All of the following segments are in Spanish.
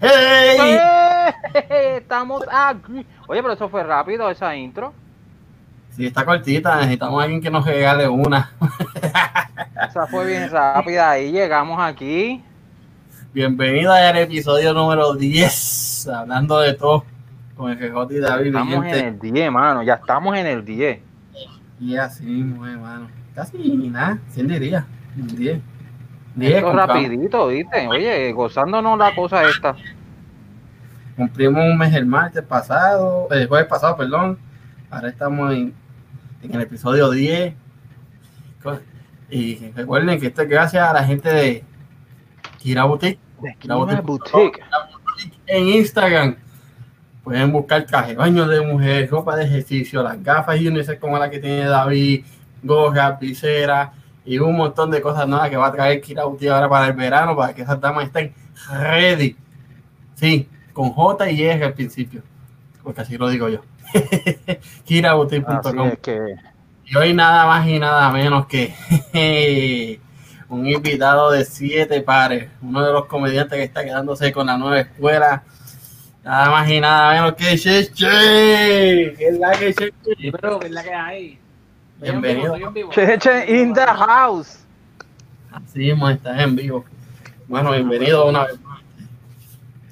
¡Hey! Estamos aquí. Oye, pero eso fue rápido, esa intro. Sí, está cortita. Necesitamos a alguien que nos regale una. Esa fue bien rápida. Y llegamos aquí. Bienvenida al episodio número 10. Hablando de todo con el GJ y David. Estamos en el 10, mano. Ya estamos en el 10. Y así mismo, hermano. Casi nada. ¿Quién diría? 10. Esto rapidito, ¿viste? Oye, gozándonos la cosa esta. Cumplimos un mes el martes pasado, el jueves pasado, perdón. Ahora estamos en, en el episodio 10. Y recuerden que esto es gracias a la gente de Kira Boutique. Kira Boutique. En Instagram pueden buscar caje baño de mujer, ropa de ejercicio, las gafas y unisex como la que tiene David, gorra, visera y un montón de cosas nuevas que va a traer Kira Boutique ahora para el verano, para que esas damas estén ready. Sí, con J y E al principio, porque así lo digo yo. KiraBoutique.com. que... Y hoy nada más y nada menos que un invitado de siete pares, uno de los comediantes que está quedándose con la nueva escuela. Nada más y nada menos que Cheche. ¿Qué es la que Cheche? ¿qué es la que hay? Bienvenido. Cheche in the house. Así mismo, estás en vivo. Bueno, bienvenido una vez más.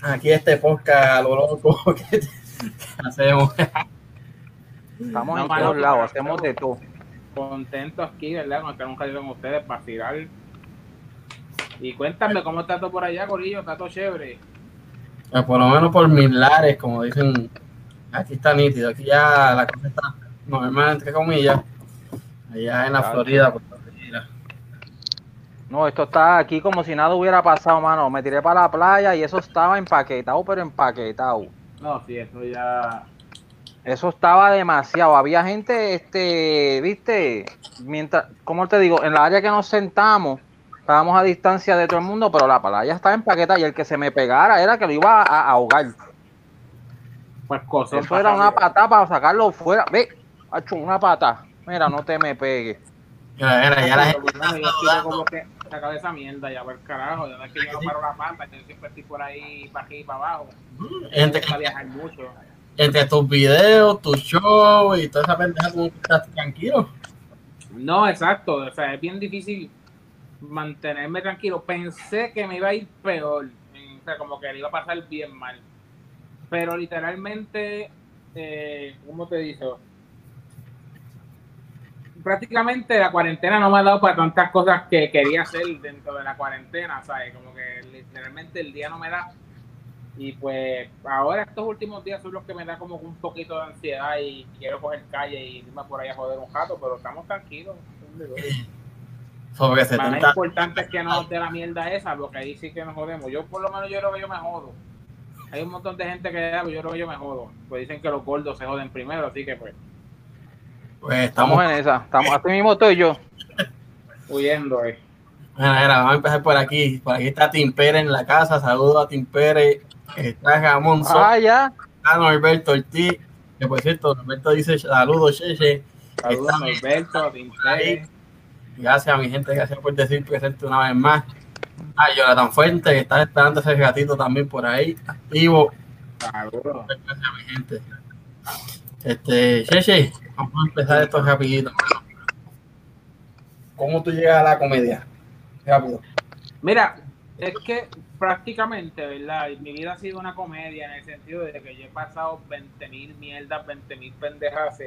Aquí este podcast a lo loco que hacemos. Estamos No, en todos lados, hacemos de todo. Contento aquí, ¿verdad? Con estar un ratito con ustedes para tirar. Y cuéntame cómo está todo por allá, Corillo. Está todo chévere. Pues por lo menos por mis lares, como dicen, aquí está nítido, aquí ya la cosa está normal, entre comillas, allá en la Claro. Florida. No, esto está aquí como si nada hubiera pasado, mano. Me tiré para la playa y eso estaba empaquetado, pero empaquetado. No, sí, eso ya. Eso estaba demasiado. Había gente, este, viste, mientras, como te digo, en la área que nos sentamos, estábamos a distancia de todo el mundo, pero la playa estaba empaquetada y el que se me pegara era que lo iba a ahogar. Pues cosas. Eso era una patada para sacarlo fuera. Ve, hecho una pata. Mira, no te me pegues. Mira, mira, ya la gente Yo estoy como que sacar esa mierda ya por carajo. Ya ves que yo no paro la que yo siempre estoy por ahí para aquí y para abajo. entre, Para viajar mucho. entre tus videos, tus shows y toda esa pendeja, tú estás tranquilo. No, exacto. O sea, es bien difícil mantenerme tranquilo. Pensé que me iba a ir peor. O sea, como que le iba a pasar bien mal. Pero literalmente, eh, ¿cómo te digo? Prácticamente la cuarentena no me ha dado para tantas cosas que quería hacer dentro de la cuarentena, ¿sabes? Como que literalmente el día no me da. Y pues ahora estos últimos días son los que me da como un poquito de ansiedad y quiero coger calle y irme por ahí a joder un rato, pero estamos tranquilos. Más 70, importante es que no nos dé la mierda esa, porque ahí sí que nos jodemos. Yo por lo menos yo creo que yo me jodo. Hay un montón de gente que yo creo que yo me jodo. Pues dicen que los gordos se joden primero, así que pues pues Estamos estamos, en esa. Estamos, así mismo estoy yo. huyendo. Eh. mira, mira, vamos a empezar por aquí, por aquí está Tim Pérez en la casa, saludos a Tim Pérez, está Ramón Soto. Ah, ya. Está Norberto Ortiz, que por cierto, Norberto dice saludos, Cheche. Saludos a Norberto, a Tintel. Gracias a mi gente, gracias por decir presente una vez más. A Jonathan Fuente, que está esperando ese gatito también por ahí, activo. Saludos. Gracias a mi gente. Este, Cheche, vamos a empezar esto rapidito. ¿Cómo tú llegas a la comedia? Rápido. Mira, es que prácticamente, ¿verdad? Mi vida ha sido una comedia en el sentido de que yo he pasado 20 mil mierdas, 20 mil pendejas.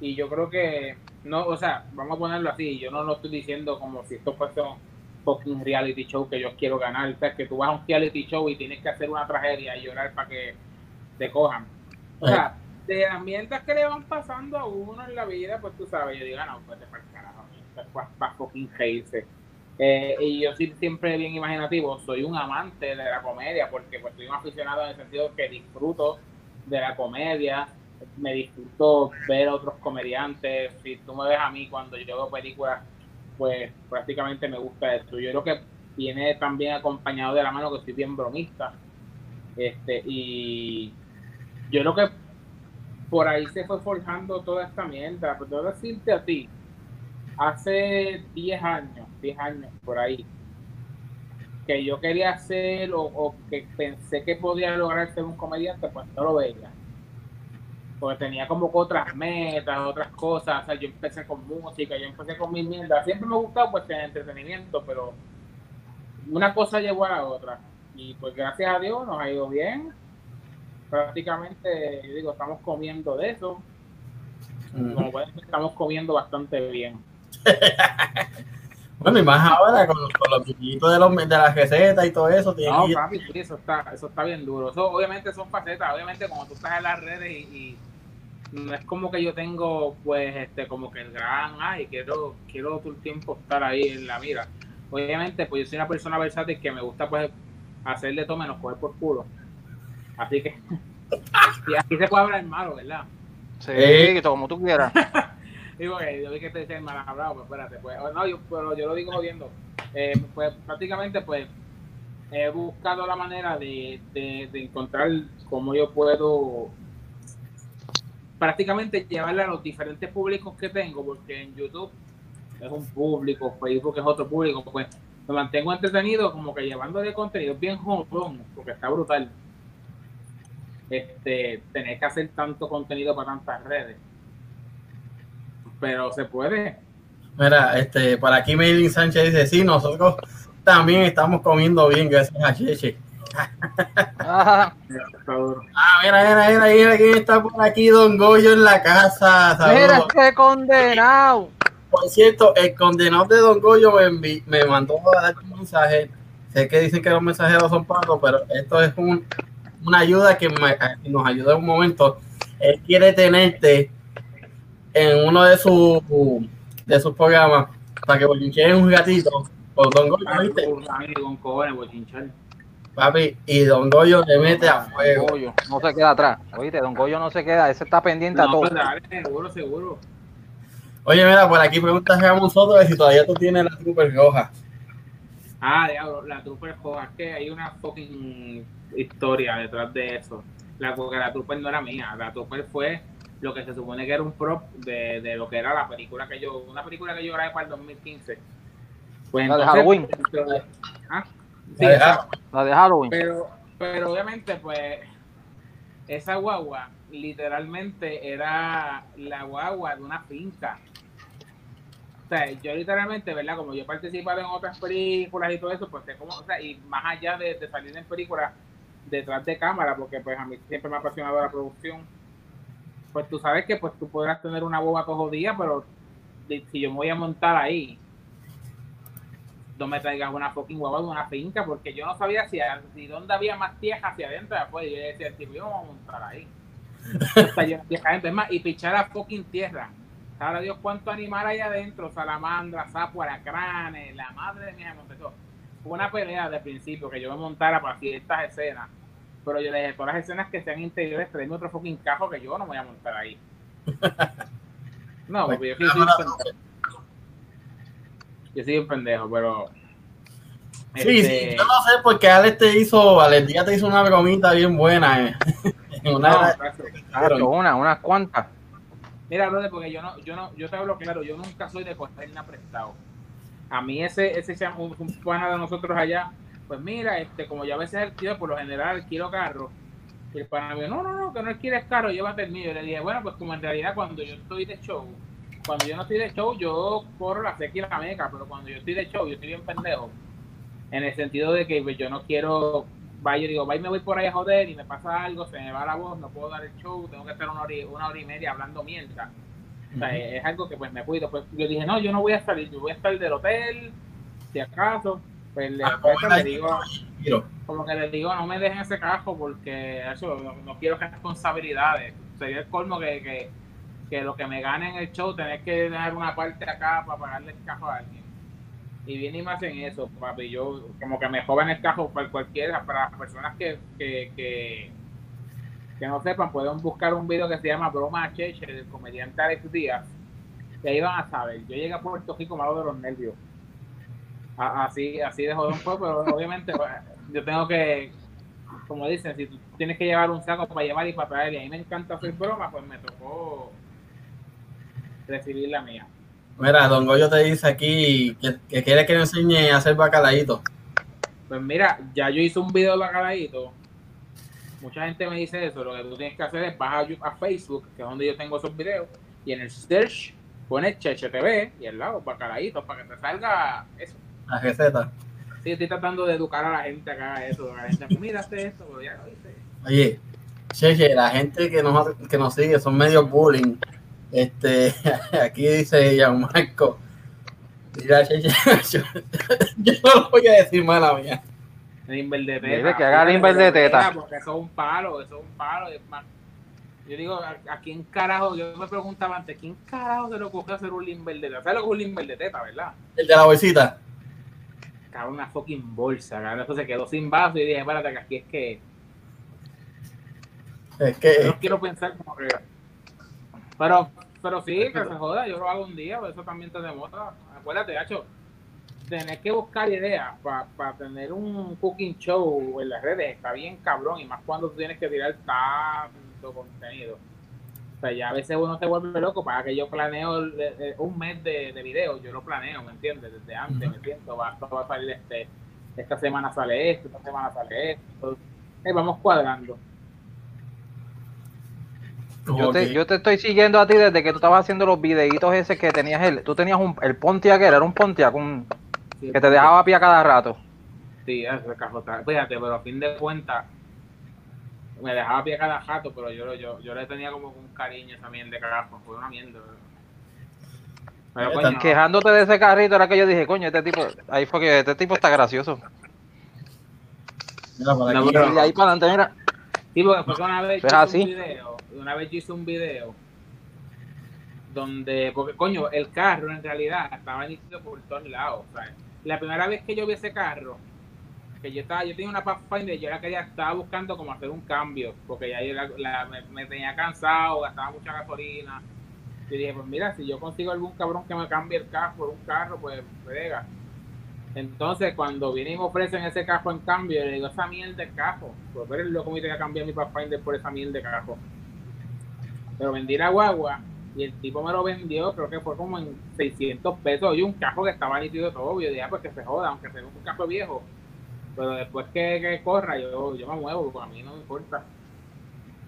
Y yo creo que, no, o sea, vamos a ponerlo así, yo no lo estoy diciendo como si esto fuese un fucking reality show que yo quiero ganar. O sea, que tú vas a un reality show y tienes que hacer una tragedia y llorar para que te cojan. O sea, de las mierdas que le van pasando a uno en la vida, pues tú sabes, yo digo, "Ah, no, pues te carajo, para fucking reírse. Eh, y yo soy siempre bien imaginativo, soy un amante de la comedia, porque pues soy un aficionado en el sentido que disfruto de la comedia, me disfruto ver a otros comediantes, si tú me ves a mí cuando yo veo películas, pues prácticamente me gusta esto. Yo creo que viene también acompañado de la mano que soy bien bromista, este, y yo creo que por ahí se fue forjando toda esta mierda, pero debo decirte a ti, hace 10 años, 10 años por ahí, que yo quería hacer o, que pensé que podía lograr ser un comediante, pues no lo veía. Porque tenía como otras metas, otras cosas. O sea, yo empecé con música, yo empecé con mi mierda. Siempre me ha gustado pues el entretenimiento, pero una cosa llevó a la otra. Y pues gracias a Dios nos ha ido bien. Prácticamente, yo digo, estamos comiendo de eso. Como pueden ver, estamos comiendo bastante bien. Bueno, y más ahora con, los- con los chiquitos de, los, de las recetas y todo eso. No, que papi, eso está, eso está bien duro. Eso, obviamente son facetas, obviamente como tú estás en las redes y, y no es como que yo tengo, pues, este, como que el gran, ay, quiero, quiero todo el tiempo estar ahí en la mira. Obviamente, pues yo soy una persona versátil que me gusta, pues, hacerle todo menos coger por culo. Así que, y aquí se puede hablar malo, ¿verdad? Sí, Eh. como tú quieras. Digo que yo vi que te dicen mal hablado, pues espérate, pues, no, yo, pero yo lo digo jodiendo. Eh, pues prácticamente, pues, he buscado la manera de, de, de encontrar cómo yo puedo prácticamente llevarle a los diferentes públicos que tengo, porque en YouTube es un público, Facebook es otro público, pues me mantengo entretenido como que llevándole contenido bien jodón, porque está brutal. Este, tener que hacer tanto contenido para tantas redes. Pero se puede. Mira, este, para aquí Maylin Sánchez dice, sí, nosotros también estamos comiendo bien gracias a Cheche. Ah. Ah, mira, mira, mira, mira quién está por aquí, Don Goyo en la casa. mira este condenado. Por cierto, el condenado de Don Goyo me, me mandó a dar un mensaje. Sé que dicen que los mensajeros son pagos, pero esto es un- una ayuda que me- que nos ayuda en un momento. Él quiere tenerte en uno de sus de sus programas para que bochinchen un gatito con Don Goyo, ¿viste? Papi, y Don Goyo le mete a Don fuego. Goyo no se queda atrás. Oíste, Don Goyo no se queda, ese está pendiente a todo. pues dale, seguro, seguro. Oye, mira, por aquí pregunta Ramón Soto de si todavía tú tienes la super roja. Ah, diablo, la Trooper es que hay una fucking historia detrás de eso. La, porque la Trooper no era mía, la Trooper fue lo que se supone que era un prop de, de lo que era la película que yo, una película que yo grabé para el 2015. Pues La de Halloween. ¿Ah? Sí, La de. La de Halloween. Pero, pero obviamente, pues, esa guagua literalmente era la guagua de una finca. O sea, yo literalmente, ¿verdad? Como yo he participado en otras películas y todo eso, pues sé cómo, o sea, y más allá de, salir en películas detrás de cámara, porque pues a mí siempre me ha apasionado la producción, pues tú sabes que pues tú podrás tener una boba todos los días, pero si yo me voy a montar ahí, no me traigas una fucking guagua de una finca, porque yo no sabía si, si dónde había más tierra hacia adentro afuera. Y yo decía, tipo, yo no voy a montar ahí. Adentro. Es más, y pichar a fucking tierra. Sabrá Dios cuánto animal hay adentro, salamandra, sapo, alacranes, la madre de mi todo. Fue una pelea de principio que yo me montara para ciertas escenas. Pero yo le dije, todas las escenas que sean interiores, tráeme otro fucking cajo que yo no me voy a montar ahí. No, porque yo sí soy un pendejo. Yo soy un pendejo, pero. Sí, este, sí, yo no sé porque Alex te hizo, Alex Díaz te hizo una bromita bien buena. eh. Una no. Hacho, una, unas cuantas. Mira, brother, porque yo no, yo no, yo te hablo claro, yo nunca soy de coger nada prestado. A mí ese, ese un, un pana de nosotros allá, pues mira, este, como yo a veces el tío, por lo general alquilo carro, y el pana me dijo, no, no, no, que no alquiles carro, llévate el mío. Y le dije, bueno, pues como en realidad cuando yo estoy de show, cuando yo no estoy de show, yo corro la seca y la meca, pero cuando yo estoy de show, yo estoy bien pendejo. En el sentido de que pues, yo no quiero, vaya, yo digo, vaya, me voy por ahí a joder y me pasa algo, se me va la voz, no puedo dar el show, tengo que estar una hora y, una hora y media hablando mierda. O sea, es algo que pues me cuido. Pues yo dije, no, yo no voy a salir, yo voy a estar del hotel, si acaso. Pues le, Ah, pues, le digo, como que le digo, no me dejen ese cajo porque eso, no, no quiero responsabilidades. Sería el colmo que, que, que lo que me gane en el show, tener que dejar una parte acá para pagarle el cajo a alguien. Y viene y me hacen eso, papi. Yo, como que me joven el cajo para cualquiera, para las personas que, que, que, que no sepan, pueden buscar un video que se llama Broma Cheche, del comediante Alex Díaz. Y ahí van a saber. Yo llegué a Puerto Rico malo de los nervios. Así, así de jodón fue, pero obviamente pues, yo tengo que, como dicen, si tú tienes que llevar un saco para llevar y para traer, y a mí me encanta hacer broma, pues me tocó recibir la mía. Mira, Don Goyo te dice aquí que, que quiere que le enseñe a hacer bacalaíto. Pues mira, ya yo hice un video de bacalaíto. Mucha gente me dice eso. Lo que tú tienes que hacer es bajar a, Facebook, que es donde yo tengo esos videos, y en el search pones Cheche TV y al lado, bacalaíto, para que te salga eso. La receta. Sí, estoy tratando de educar a la gente acá eso. A la gente, mira, hace esto, pero ya lo hice. Oye, Cheche, la gente que nos, que nos sigue son medio bullying. Este, aquí dice Gianmarco. Yo, yo no lo voy a decir mala mía. Limber de teta. que haga limber de teta. Porque eso es un palo, eso es un palo. es más- Yo digo, ¿a, a quién carajo? Yo me preguntaba antes, ¿quién carajo se le ocurrió hacer un limber de teta? ¿Sabes lo que es un limber de teta, verdad? El de la bolsita. Cabrón, una fucking bolsa, cabrón. Eso se quedó sin vaso y dije, espérate, que aquí es que. Es Yo que, no quiero pensar como que. Pero, pero sí, que se joda, yo lo hago un día, pero eso también te demora. Acuérdate, Hacho, tener que buscar ideas para tener un cooking show en las redes está bien cabrón, y más cuando tú tienes que tirar tanto contenido. O sea, ya a veces uno se vuelve loco para que yo planeo un mes de, de videos, yo lo planeo, ¿me entiendes? Desde antes, me siento, va, va a salir este, esta semana sale esto, esta semana sale esto. Eh, vamos cuadrando. Yo te, Ok. yo te estoy siguiendo a ti desde que tú estabas haciendo los videitos ese que tenías el, tú tenías un, el Pontiac, era un Pontiac un, Sí, que te dejaba a pie a cada rato. Sí, ese carro está. Fíjate, pero a fin de cuentas, me dejaba pie cada jato, pero yo, yo, yo le tenía como un cariño esa mierda de carajo. Fue una mierda. Pero coño, Quejándote de ese carrito era que yo dije, coño, este tipo, ahí fue que este tipo está gracioso. Mira, por No, aquí. pero- Y ahí para adelante, mira. Sí, porque fue que una vez Pues yo hice así. un video, una vez yo hice un video donde, porque coño, el carro en realidad estaba nítido por todos lados. La primera vez que yo vi ese carro, que yo estaba, yo tenía una Pathfinder, yo la quería, estaba buscando como hacer un cambio, porque ya yo la- me, tenía cansado, gastaba mucha gasolina. Yo dije, pues mira, si yo consigo algún cabrón que me cambie el carro por un carro, pues pega. Entonces, cuando vienen y me ofrecen ese carro en cambio, le digo, esa mierda de carro. Pues ver el loco me tenga que cambiar mi Pathfinder por esa mierda de carro. Pero vendí la guagua y el tipo me lo vendió, creo que fue como en 600 pesos. Y un carro que estaba nítido todo. Yo dije, ah, pues que se joda, aunque sea un carro viejo. Pero después que, que corra, yo, yo me muevo, porque a mí no me importa.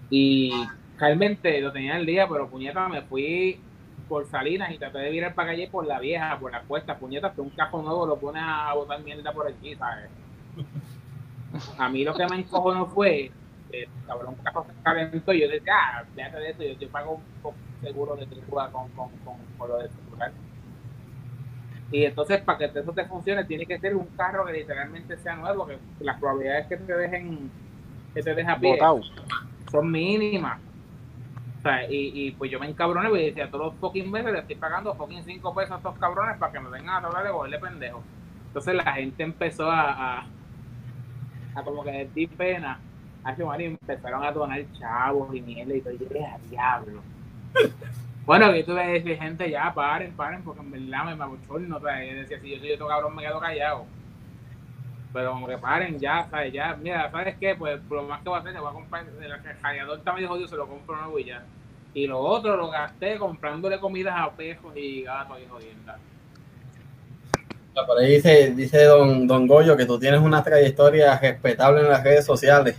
Y realmente lo tenía el día, pero puñeta, me fui por Salinas y traté de virar para calle por la vieja, por la cuesta, puñeta, que un carro nuevo lo pones a botar mierda por aquí, ¿sabes? A mí lo que me encojonó fue, eh, cabrón, un carro se calentó y yo decía, ah, déjate de eso, yo, yo pago un poco seguro de tripula con, con, con, con lo de celular. Y entonces, para que eso te funcione, tiene que ser un carro que literalmente sea nuevo, que las probabilidades que te dejen, que te dejen a pie son mínimas. O sea, y, y pues yo me encabroné y decía, todos los fucking meses le estoy pagando fucking 5 pesos a estos cabrones para que me vengan a tratar de cogerle pendejo. Entonces la gente empezó a, a, a como que decir pena. Hace y empezaron a donar chavos y mierda y todo. Y yo dije, "A diablo. bueno, tú le decís, gente, ya paren, paren, porque en verdad me abochorno. O sea, yo decía, si yo soy otro cabrón, me quedo callado. Pero como que paren ya, ¿sabes? Ya, mira, ¿sabes qué? Pues lo más que voy a hacer, le voy a comprar, el radiador está medio jodido, se lo compro nuevo y ya. Y lo otro lo gasté comprándole comidas a pejos y gatos y jodiendas. Por ahí dice, dice don, don Goyo que tú tienes una trayectoria respetable en las redes sociales.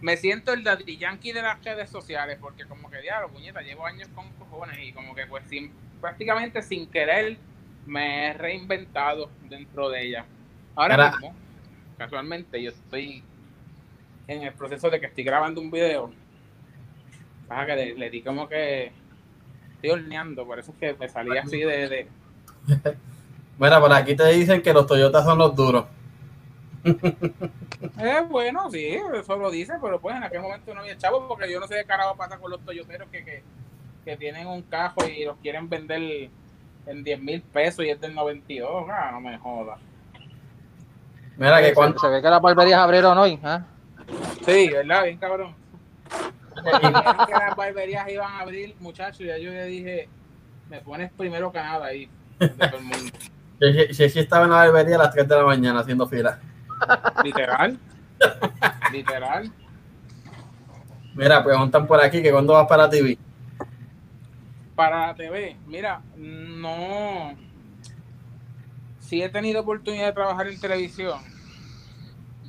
Me siento el daddy yankee de las redes sociales porque como que diablo, puñeta, llevo años con cojones y como que pues sin, prácticamente sin querer me he reinventado dentro de ella. Ahora mismo, casualmente, yo estoy en el proceso de que estoy grabando un video. Pasa que le, le di como que estoy horneando, por eso es que me salí así de, de Mira, por aquí te dicen que los Toyotas son los duros. Eh, bueno, sí, eso lo dice, pero pues en aquel momento no había chavo porque yo no sé qué carajo pasa con los toyoteros que, que, que tienen un cajo y los quieren vender en 10 mil pesos y es del 92. Ah, no me jodas. Mira que cuando, se ve que las barberías abrieron hoy. ¿ah? Sí, ¿verdad? Bien cabrón. Dijeron que las barberías iban a abrir, muchachos, y ya yo le dije, me pones primero que nada ahí. de todo el mundo. si, si, si estaba en la barbería a las 3 de la mañana haciendo fila. Literal. Literal. Mira, preguntan por aquí que cuando vas para la TV. Para la TV, mira, no. Sí he tenido oportunidad de trabajar en televisión,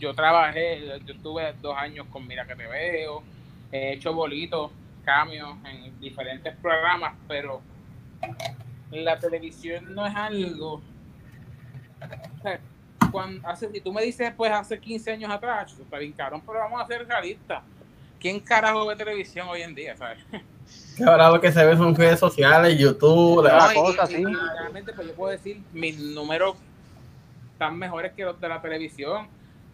yo trabajé, yo estuve dos años con Mira que te veo, he hecho bolitos, cambios en diferentes programas, pero la televisión no es algo. Cuando, hace, si tú me dices, pues hace 15 años atrás, está bien cabrón, pero vamos a ser realistas. ¿Quién carajo ve televisión hoy en día, sabes? Que ahora lo que se ve son redes sociales, YouTube, la cosa, sí. realmente, pues yo puedo decir, mis números están mejores que los de la televisión.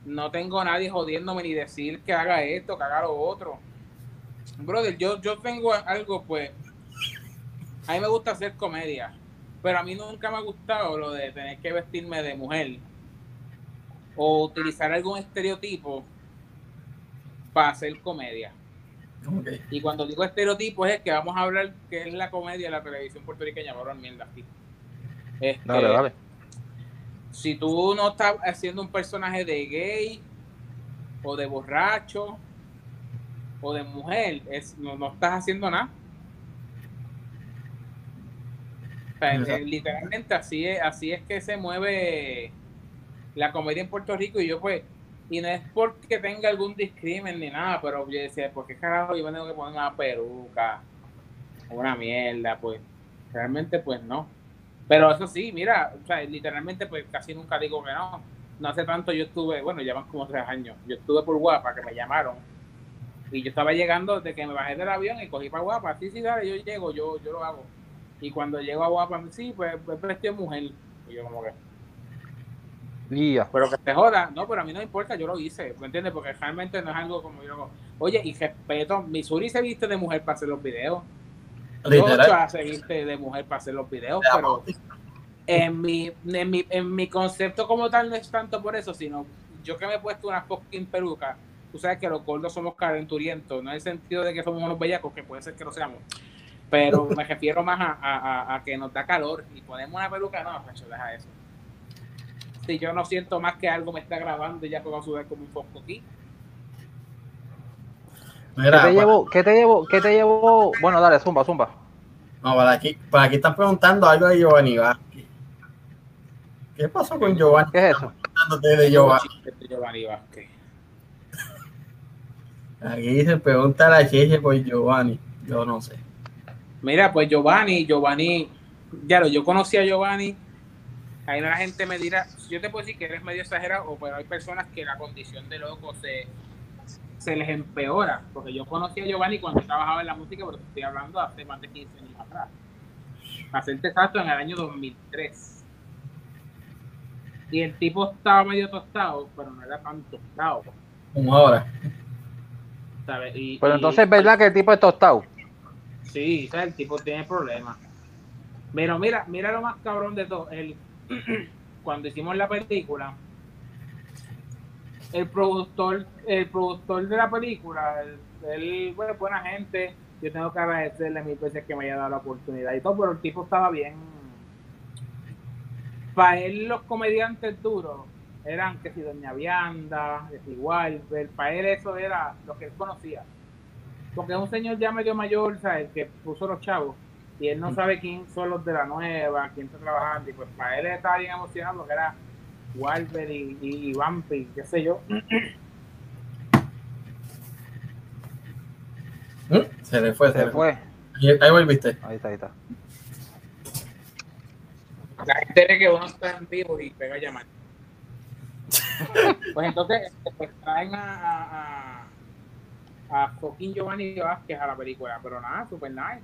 No tengo a nadie jodiéndome ni decir que haga esto, que haga lo otro. Brother, yo, yo tengo algo, pues, a mí me gusta hacer comedia, pero a mí nunca me ha gustado lo de tener que vestirme de mujer o utilizar algún estereotipo para hacer comedia. Y cuando digo estereotipo es que vamos a hablar que es la comedia de la televisión puertorriqueña, ahora mierda aquí. Este, dale, dale. Si tú no estás haciendo un personaje de gay o de borracho o de mujer, es, no, no estás haciendo nada. Eh, literalmente así es, así es que se mueve la comedia en Puerto Rico y yo pues, y no es porque tenga algún discrimen ni nada, pero yo decía, ¿por qué carajo yo me tengo que poner una peruca? Una mierda, pues realmente pues no. Pero eso sí, mira, o sea, literalmente pues casi nunca digo que no. No hace tanto yo estuve, bueno, llevan como tres años, yo estuve por Guapa, que me llamaron, y yo estaba llegando de que me bajé del avión y cogí para Guapa, sí, sí, dale, yo llego, yo, yo lo hago y cuando llego a Guapa, sí, pues, pues prestó mujer. Y yo como que... Pero que te joda, no, pero a mí no importa, yo lo hice, ¿me entiendes? Porque realmente no es algo como yo Oye, y respeto, Missouri se viste de mujer para hacer los videos. Literal. se viste de mujer para hacer los videos, pero en mi, en, mi, en mi concepto como tal no es tanto por eso, sino yo que me he puesto una fucking peluca, tú sabes que los gordos somos calenturientos, no en el sentido de que somos unos bellacos, que puede ser que lo seamos, pero me refiero más a, que nos da calor y ponemos una peluca, no, pues deja eso. Si yo no siento más que algo me está grabando y ya puedo subir como un foco aquí. ¿Qué, te llevo, ¿Qué te llevo? ¿Qué te llevo? Bueno, dale, zumba, zumba. No, para aquí, para aquí están preguntando algo de Giovanni Vázquez. ¿Qué pasó con Giovanni? ¿Qué es eso? De Giovanni. Vázquez. Aquí se pregunta la cheche por Giovanni. Yo no sé. Mira, pues Giovanni, Giovanni, ya lo, yo conocí a Giovanni. Ahí la gente me dirá, yo te puedo decir que eres medio exagerado, pero hay personas que la condición de loco se, se les empeora. Porque yo conocí a Giovanni cuando trabajaba en la música, pero estoy hablando hace más de 15 años atrás. Para serte exacto, en el año 2003. Y el tipo estaba medio tostado, pero no era tan tostado. Como ahora. pero entonces, ¿verdad que el tipo es tostado? Sí, el tipo tiene problemas. Pero mira, mira lo más cabrón de todo. El, cuando hicimos la película, el productor, el productor de la película, él, bueno, buena gente. Yo tengo que agradecerle mil veces que me haya dado la oportunidad y todo, pero el tipo estaba bien. Para él, los comediantes duros eran que si Doña Vianda, que si Walter, para él eso era lo que él conocía porque es un señor ya medio mayor, ¿sabes? Que puso los chavos y él no sabe quién son los de la nueva, quién está trabajando. Y pues para él estaba bien emocionado porque era Walter y, y, Vampi, qué sé yo. Se le fue, se, le fue. Ahí volviste. Ahí está, ahí está. La gente cree que uno está en vivo y pega a llamar. pues entonces, pues traen a a fucking Giovanni Vázquez a la película, pero nada, super nice.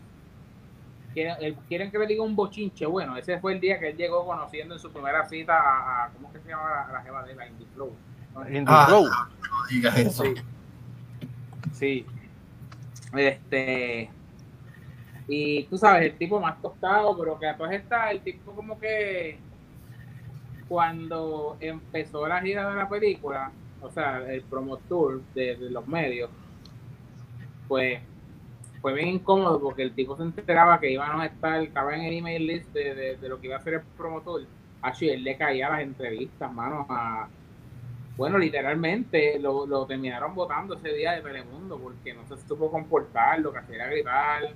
Quieren, que le diga un bochinche. Bueno, ese fue el día que él llegó conociendo en su primera cita a, ¿cómo que se llama la, jeva de la Indie Flow? Indie ah, Flow. digas eso. Sí. sí. Este. Y tú sabes, el tipo más tostado, pero que después está el tipo como que cuando empezó la gira de la película, o sea, el promotor de los medios, pues fue bien incómodo porque el tipo se enteraba que iban a estar, estaba en el email list de, lo que iba a hacer el promotor. Así él le caía las entrevistas, mano, bueno, literalmente lo, lo terminaron votando ese día de Telemundo porque no se supo comportar, lo que hacía era gritar.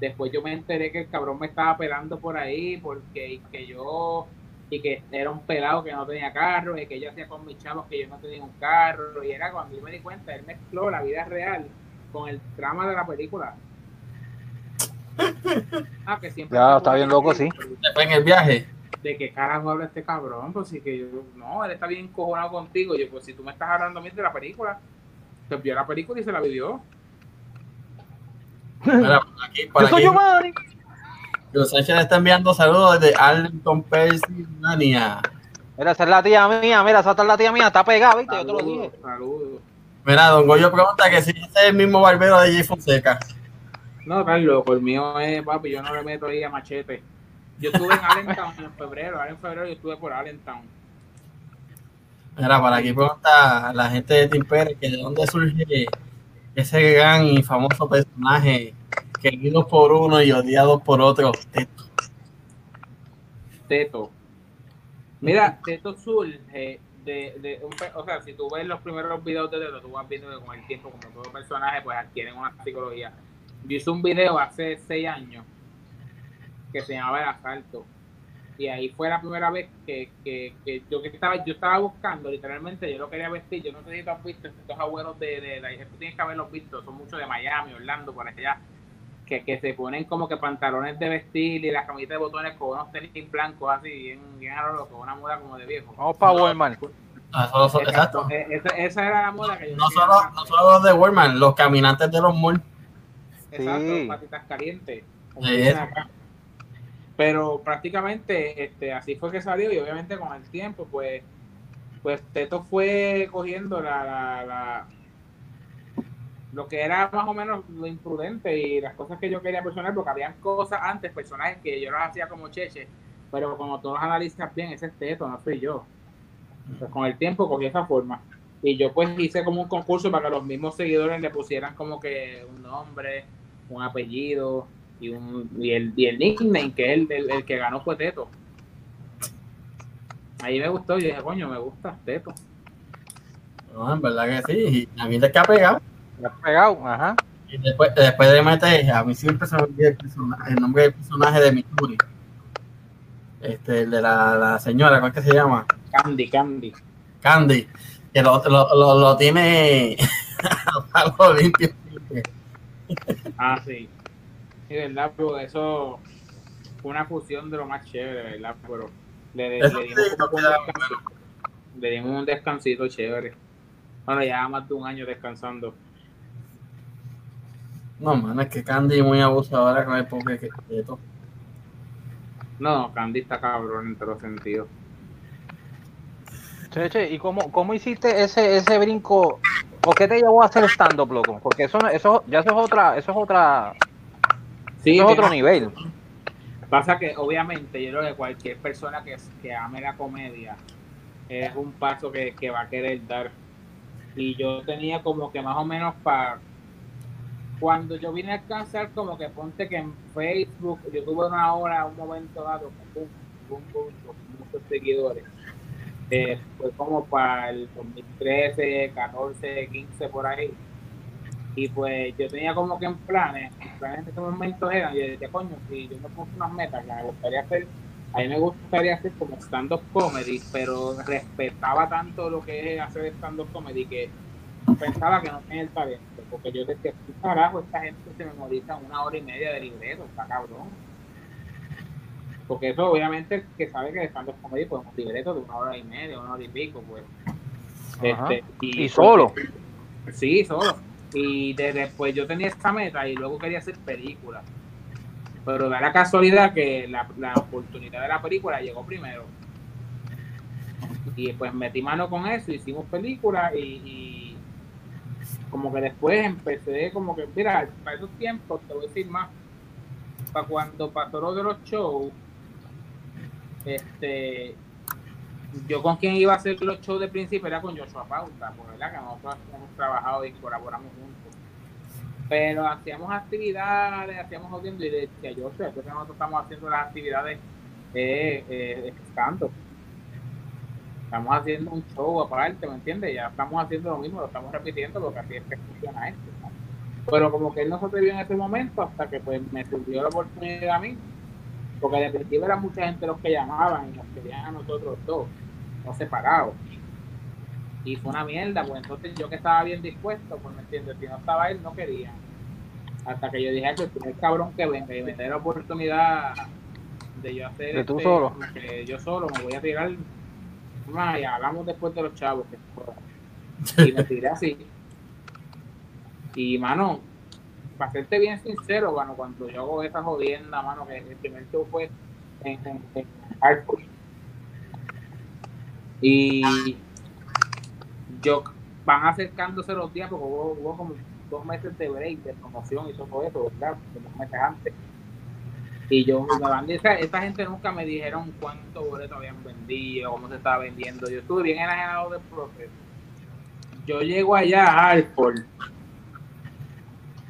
Después yo me enteré que el cabrón me estaba pelando por ahí porque que yo y que era un pelado que no tenía carro y que yo hacía con mis chavos que yo no tenía un carro y era cuando yo me di cuenta, él mezcló la vida real con el trama de la película. Ah, que siempre ya, está bien loco, sí. Después en el viaje. ¿De qué carajo habla este cabrón? Pues sí que yo, no, él está bien cojonado contigo. Yo, pues si tú me estás hablando a mí de la película, pues vio la película y se la vivió. Mira, aquí, por yo madre. Los Sánchez está enviando saludos desde Arlington, Pennsylvania. Mira, esa es la tía mía, mira, esa es la tía mía, está pegada, ¿viste? yo te lo dije. Saludos. Mira, don Goyo pregunta que si ese es el mismo barbero de Jay Fonseca. No, loco, el mío es, papi, yo no le meto ahí a machete. Yo estuve en Allentown en febrero, ahora en febrero yo estuve por Allentown. Mira, para aquí pregunta la gente de Tim Pérez que de dónde surge ese gran y famoso personaje querido por uno y odiado por otro, Teto. Teto. Mira, Teto surge de, de un, o sea, si tú ves los primeros videos de Teto, tú vas viendo que con el tiempo, como todo personaje, pues adquieren una psicología. Yo hice un video hace seis años que se llamaba El Asalto. Y ahí fue la primera vez que, que, que yo que estaba, yo estaba buscando, literalmente, yo lo quería vestir, yo no sé si tú has visto estos abuelos de, de, de, tú tienes que haberlos visto, son muchos de Miami, Orlando, por allá, que, que se ponen como que pantalones de vestir y las camisetas de botones con unos tenis blancos así, bien, bien a lo loco, una moda como de viejo. Vamos para Walmart. Ah, exacto. E, esa, esa, era la moda que yo No solo, no solo los de Walmart, los caminantes de los malls. Exacto, patitas calientes. Pero prácticamente este, así fue que salió y obviamente con el tiempo, pues, pues Teto fue cogiendo la, la, lo que era más o menos lo imprudente y las cosas que yo quería personal, porque habían cosas antes, personajes que yo las hacía como cheche, pero como todos analistas bien, ese es Teto, no soy yo. Pues con el tiempo cogí esa forma. Y yo pues hice como un concurso para que los mismos seguidores le pusieran como que un nombre, un apellido y, un, y, el, y el nickname, que es el, el, que ganó fue Teto. Ahí me gustó, yo dije, coño, me gusta Teto. No, en verdad que sí, a mí te ha pegado. Me ha pegado, ajá. Y después, después de meter, a mí siempre se me olvida el, el, nombre del personaje de Mituri. Este, el de la, la señora, ¿cuál que se llama? Candy, Candy. Candy, que lo, lo, lo, lo tiene algo limpio. Ah, sí. Sí, verdad, pero eso fue una fusión de lo más chévere, ¿verdad? Pero le, le, un le dimos un descansito chévere. Bueno, ya más de un año descansando. No, mano, es que Candy es muy abusadora con el poke que todo. No, Candy está cabrón en todos los sentidos. Che, che, ¿y cómo, cómo hiciste ese, ese brinco ¿Por qué te llevó a hacer stand-up, loco? Porque eso, eso, ya eso es otra, eso es otra, sí, eso es otro nivel. Pasa que obviamente yo creo que cualquier persona que, que ame la comedia es un paso que, que va a querer dar. Y yo tenía como que más o menos para cuando yo vine a alcanzar como que ponte que en Facebook yo tuve una hora, un momento dado con muchos seguidores eh, fue como para el 2013, 14, 15 por ahí. Y pues yo tenía como que en planes, en planes en ese momento eran, yo decía, coño, si yo me pongo unas metas que me gustaría hacer, a mí me gustaría hacer como stand-up comedy, pero respetaba tanto lo que es hacer stand-up comedy que pensaba que no tenía el talento, porque yo decía, carajo, esta gente se memoriza una hora y media de libreto, está cabrón porque eso obviamente que sabe que estando stand comedy pues un libreto de una hora y media, una hora y pico, pues. Este, y, solo. sí, solo. Y después yo tenía esta meta y luego quería hacer película. Pero da la casualidad que la, la oportunidad de la película llegó primero. Y pues metí mano con eso, hicimos película y, y como que después empecé como que, mira, para esos tiempos, te voy a decir más, para cuando pasó lo de los shows, este, yo con quien iba a hacer los shows de principio era con Joshua Pauta, por verdad que nosotros hemos trabajado y colaboramos juntos. Pero hacíamos actividades, hacíamos audiendo y decía sé, que nosotros estamos haciendo las actividades eh, eh, Estamos haciendo un show aparte, ¿me entiendes? Ya estamos haciendo lo mismo, lo estamos repitiendo porque así es que funciona esto. Pero como que él no se atrevió en ese momento hasta que pues me surgió la oportunidad a mí Porque de principio era mucha gente los que llamaban y nos querían a nosotros dos, no separados. Y fue una mierda, pues entonces yo que estaba bien dispuesto, pues me entiendes, si no estaba él, no quería. Hasta que yo dije, el primer cabrón que venga y me dé la oportunidad de yo hacer ¿De tú este, solo? que yo solo me voy a tirar y hablamos después de los chavos que y me tiré así. Y mano para serte bien sincero bueno cuando yo hago esa jodienda mano que el primer show fue en, en, y yo van acercándose los días porque hubo, hubo como dos meses de break de promoción y todo eso verdad como dos meses antes y yo, van- esa, esa gente nunca me dijeron cuántos boletos habían vendido, cómo se estaba vendiendo. Yo estuve bien enajenado del proceso. Yo llego allá a Hartford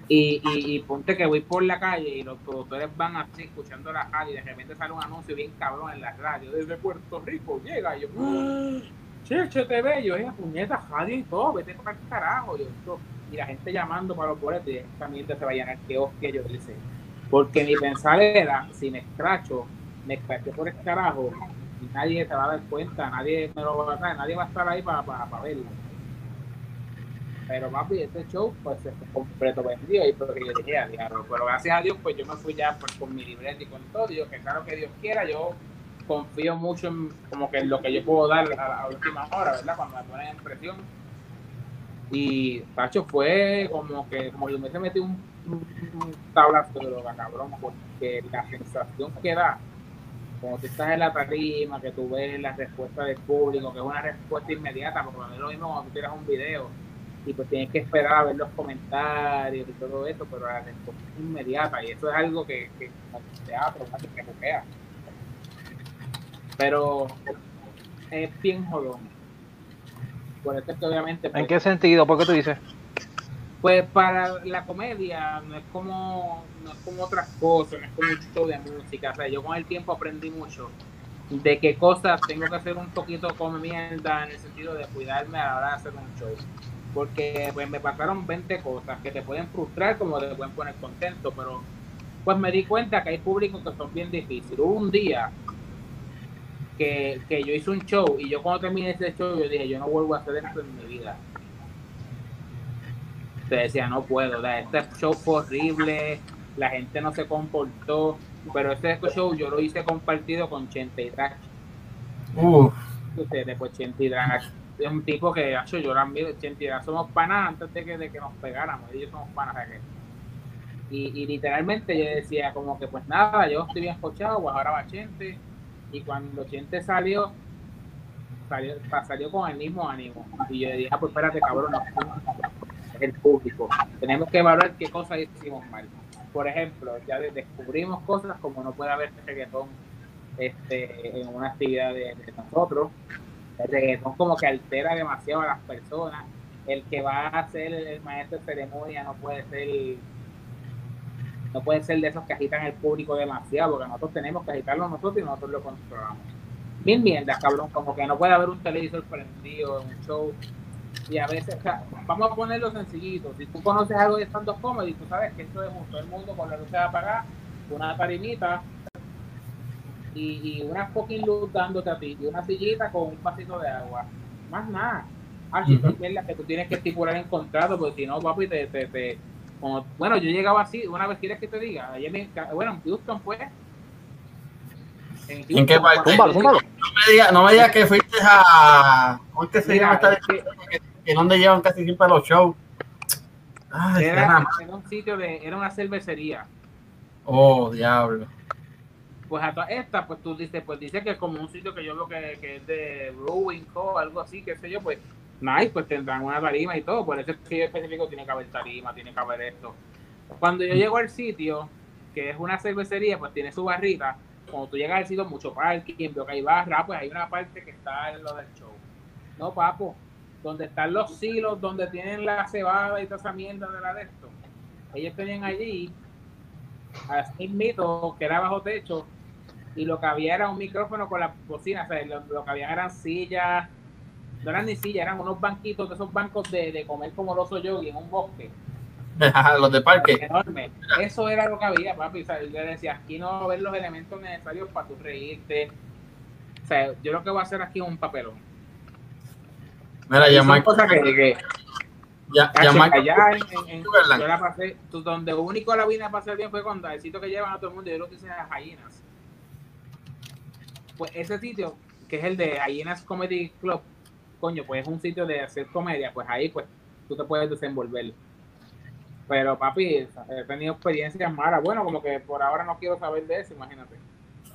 y, y, y ponte que voy por la calle y los productores van así escuchando la radio y de repente sale un anuncio bien cabrón en la radio. Desde Puerto Rico llega y yo, ¡Ah! Cheche TV, yo, esa puñeta, radio y todo, vete para el carajo. Yo, y la gente llamando para los boletos y esta mierda se va a llenar, qué hostia yo hice. Porque mi pensar era, si me escracho, me escraché por el carajo, y nadie se va a dar cuenta, nadie me lo va a traer, nadie va a estar ahí para, para, para verlo. Pero papi, este show pues fue completo vendido y porque yo dije, "Ah, diablo", pero gracias a Dios pues yo me fui ya pues, con mi libreta y con todo, y yo que claro que Dios quiera, yo confío mucho en como que en lo que yo puedo dar a la última hora, ¿verdad? Cuando me ponen en presión. Y Pacho fue como que como yo me hubiese metido un, un, tablazo de droga, cabrón, porque la sensación que da cuando tú estás en la tarima, que tú ves la respuesta del público, que es una respuesta inmediata, porque lo mismo cuando tú tiras un video y pues tienes que esperar a ver los comentarios y todo eso, pero la respuesta es inmediata y eso es algo que, que como teatro, casi que juquea. Pero es bien jodón. Por eso es que obviamente ¿En pues, qué sentido? ¿Por qué tú dices? Pues para la comedia no es como no es como otras cosas, no es como un show de música. O sea, yo con el tiempo aprendí mucho de qué cosas tengo que hacer un poquito como mierda en el sentido de cuidarme a la hora de hacer un show. Porque pues me pasaron 20 cosas que te pueden frustrar como te pueden poner contento, pero pues me di cuenta que hay públicos que son bien difíciles. Hubo un día que, que yo hice un show y yo cuando terminé ese show yo dije, yo no vuelvo a hacer esto en mi vida te decía, no puedo, este show fue horrible, la gente no se comportó, pero este show yo lo hice compartido con Chente y Drag. Uf, Ustedes, pues Chente y Drag es un tipo que, hecho, yo lo admiro, Chente y Drag somos panas antes de que, de que nos pegáramos, ellos somos panas. y, y literalmente yo decía como que pues nada, yo estoy bien escuchado, pues ahora va Chente, y cuando Chente salió, salió, salió con el mismo ánimo, y yo dije, ah, pues espérate cabrón, no, el público. Tenemos que evaluar qué cosas hicimos mal. Por ejemplo, ya de- descubrimos cosas como no puede haber reggaetón este, en una actividad de, nosotros. El reggaetón como que altera demasiado a las personas. El que va a ser el, maestro de ceremonia no puede ser no puede ser de esos que agitan el público demasiado, porque nosotros tenemos que agitarlo nosotros y nosotros lo controlamos. Bien mierda, cabrón, como que no puede haber un televisor prendido en un show y a veces, o sea, vamos a ponerlo sencillito. Si tú conoces algo de stand-up comedy, tú sabes que esto es un- todo el mundo con la luz apagada, una tarimita y, y una fucking luz dándote a ti y una sillita con un vasito de agua. Más nada. Ah, Ujú. es la que tú tienes que estipular en contrato, porque si no, papi, te, te, te- como- bueno, yo llegaba así, una vez quieres que te diga, ayer me, bueno, en Houston pues. ¿En qué parte? No me digas no me digas que fuiste a. ¿Cómo es que se llama Mira, esta es que- que, donde llevan casi siempre los shows? Ay, era, era un sitio de, era una cervecería. Oh, diablo. Pues a todas estas, pues tú dices, pues dice que es como un sitio que yo veo que, que es de Brewing Co, algo así, qué sé yo, pues nice, pues tendrán una tarima y todo, por eso es que yo específico tiene que haber tarima, tiene que haber esto. Cuando yo llego al sitio, que es una cervecería, pues tiene su barrita, cuando tú llegas al sitio, mucho parking, veo que hay barra, pues hay una parte que está en lo del show. No, papo, donde están los silos, donde tienen la cebada y toda esa mierda de la de esto. Ellos tenían allí, así mito, que era bajo techo, y lo que había era un micrófono con la bocina, o sea, lo, lo que había eran sillas, no eran ni sillas, eran unos banquitos de esos bancos de, de comer como el oso yogi en un bosque. los de parque. enorme. Eso era lo que había, papi. O sea, yo le decía, aquí no va a haber los elementos necesarios para tu reírte. O sea, yo lo que voy a hacer aquí es un papelón. Mira, ya Mike, cosas que, que ya, ya Mike- allá en, en- yo la pasé, tú- donde único la vine a pasar bien fue cuando el sitio que llevan a todo el mundo, yo lo que hice a Hyenas. Pues ese sitio, que es el de Hyenas Comedy Club, coño, pues es un sitio de hacer comedia, pues ahí pues tú te puedes desenvolver. Pero papi, he tenido experiencias malas. Bueno, como que por ahora no quiero saber de eso, imagínate.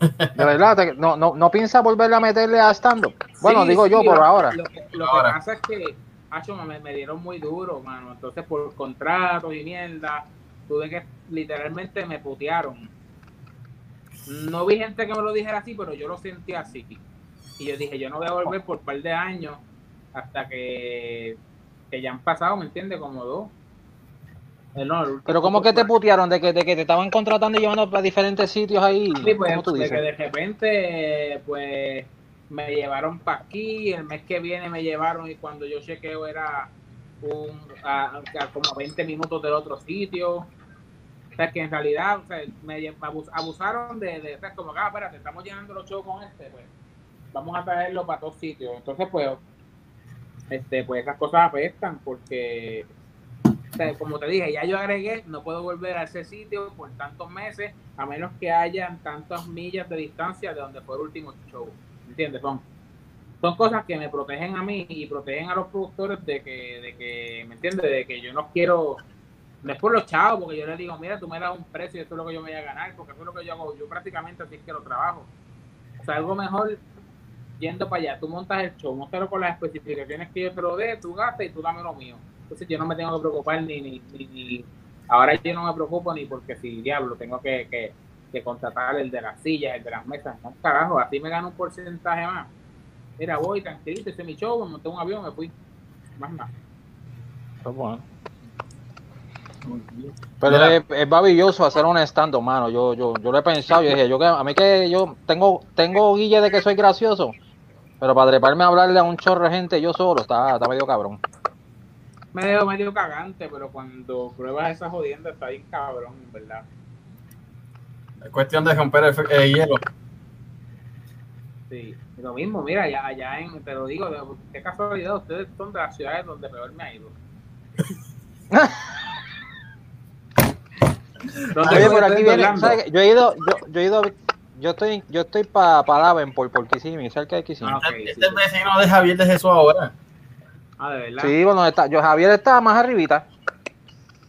De verdad, te- no, no, no piensa volverle a meterle a stand-up. Bueno, Sí, digo sí, yo por lo- ahora. Lo, que, lo Ahora. que pasa es que, acho, me, me dieron muy duro, mano. Entonces, por contratos y mierda, tuve que, literalmente, me putearon. No vi gente que me lo dijera así, pero yo lo sentí así. Y yo dije, yo no voy a volver por un par de años hasta que, que ya han pasado, ¿me entiendes? Como dos. No, Pero ¿cómo que te putearon? ¿De que, de que te estaban contratando y llevando a diferentes sitios ahí? Sí, pues, ¿Cómo tú de dices? que de repente, pues, me llevaron para aquí, el mes que viene me llevaron y cuando yo chequeo era un, a, a como 20 minutos del otro sitio. O sea, que en realidad, o sea, me, abusaron de, de, o sea, como, ah, espérate, estamos llenando los shows con este, pues, vamos a traerlo para todos sitios. Entonces, pues, este, pues esas cosas apestan porque, como te dije, ya yo agregué, no puedo volver a ese sitio por tantos meses, a menos que hayan tantas millas de distancia de donde fue el último show. ¿Entiendes? Son, son cosas que me protegen a mí y protegen a los productores de que, de que, ¿me entiendes? De que yo no quiero, no es por los chavos, porque yo les digo, mira, tú me das un precio y esto es lo que yo voy a ganar, porque eso es lo que yo hago, yo prácticamente así es que lo trabajo. O sea, algo mejor yendo para allá, tú montas el show, montalo con las especificaciones que yo te lo dé, tú gastas y tú dame lo mío. Entonces yo no me tengo que preocupar ni, ni, ni, ni- ahora yo no me preocupo ni porque si diablo tengo que, que, que contratar el de las sillas, el de las mesas, no carajo, así me gano un porcentaje más. Mira, voy tranquilito, hice mi show, me monté un avión, me fui. Más nada. Bueno. Pero es, es babilloso hacer un stand mano. Yo, yo, yo lo he pensado. Yo dije, yo que a mí que yo tengo, tengo guille de que soy gracioso. Pero para treparme a hablarle a un chorro de gente yo solo, está, está medio cabrón. Medio, medio cagante, pero cuando pruebas esa jodienda está bien cabrón, en ¿verdad? Es cuestión de romper el, hielo. Sí, lo mismo, mira, allá, allá en, te lo digo, qué casualidad, ustedes son de las ciudades donde peor me ha ido. ¿Dónde Oye, por aquí viene. Yo he ido, yo, yo he ido, yo estoy, yo estoy para pa Davenport, por Kissimmee, cerca de Kissimmee. Ah, ok, Este sí. es el vecino de Javier de Jesús ahora. Ah, de verdad. Sí, bueno, está, yo Javier está más arribita.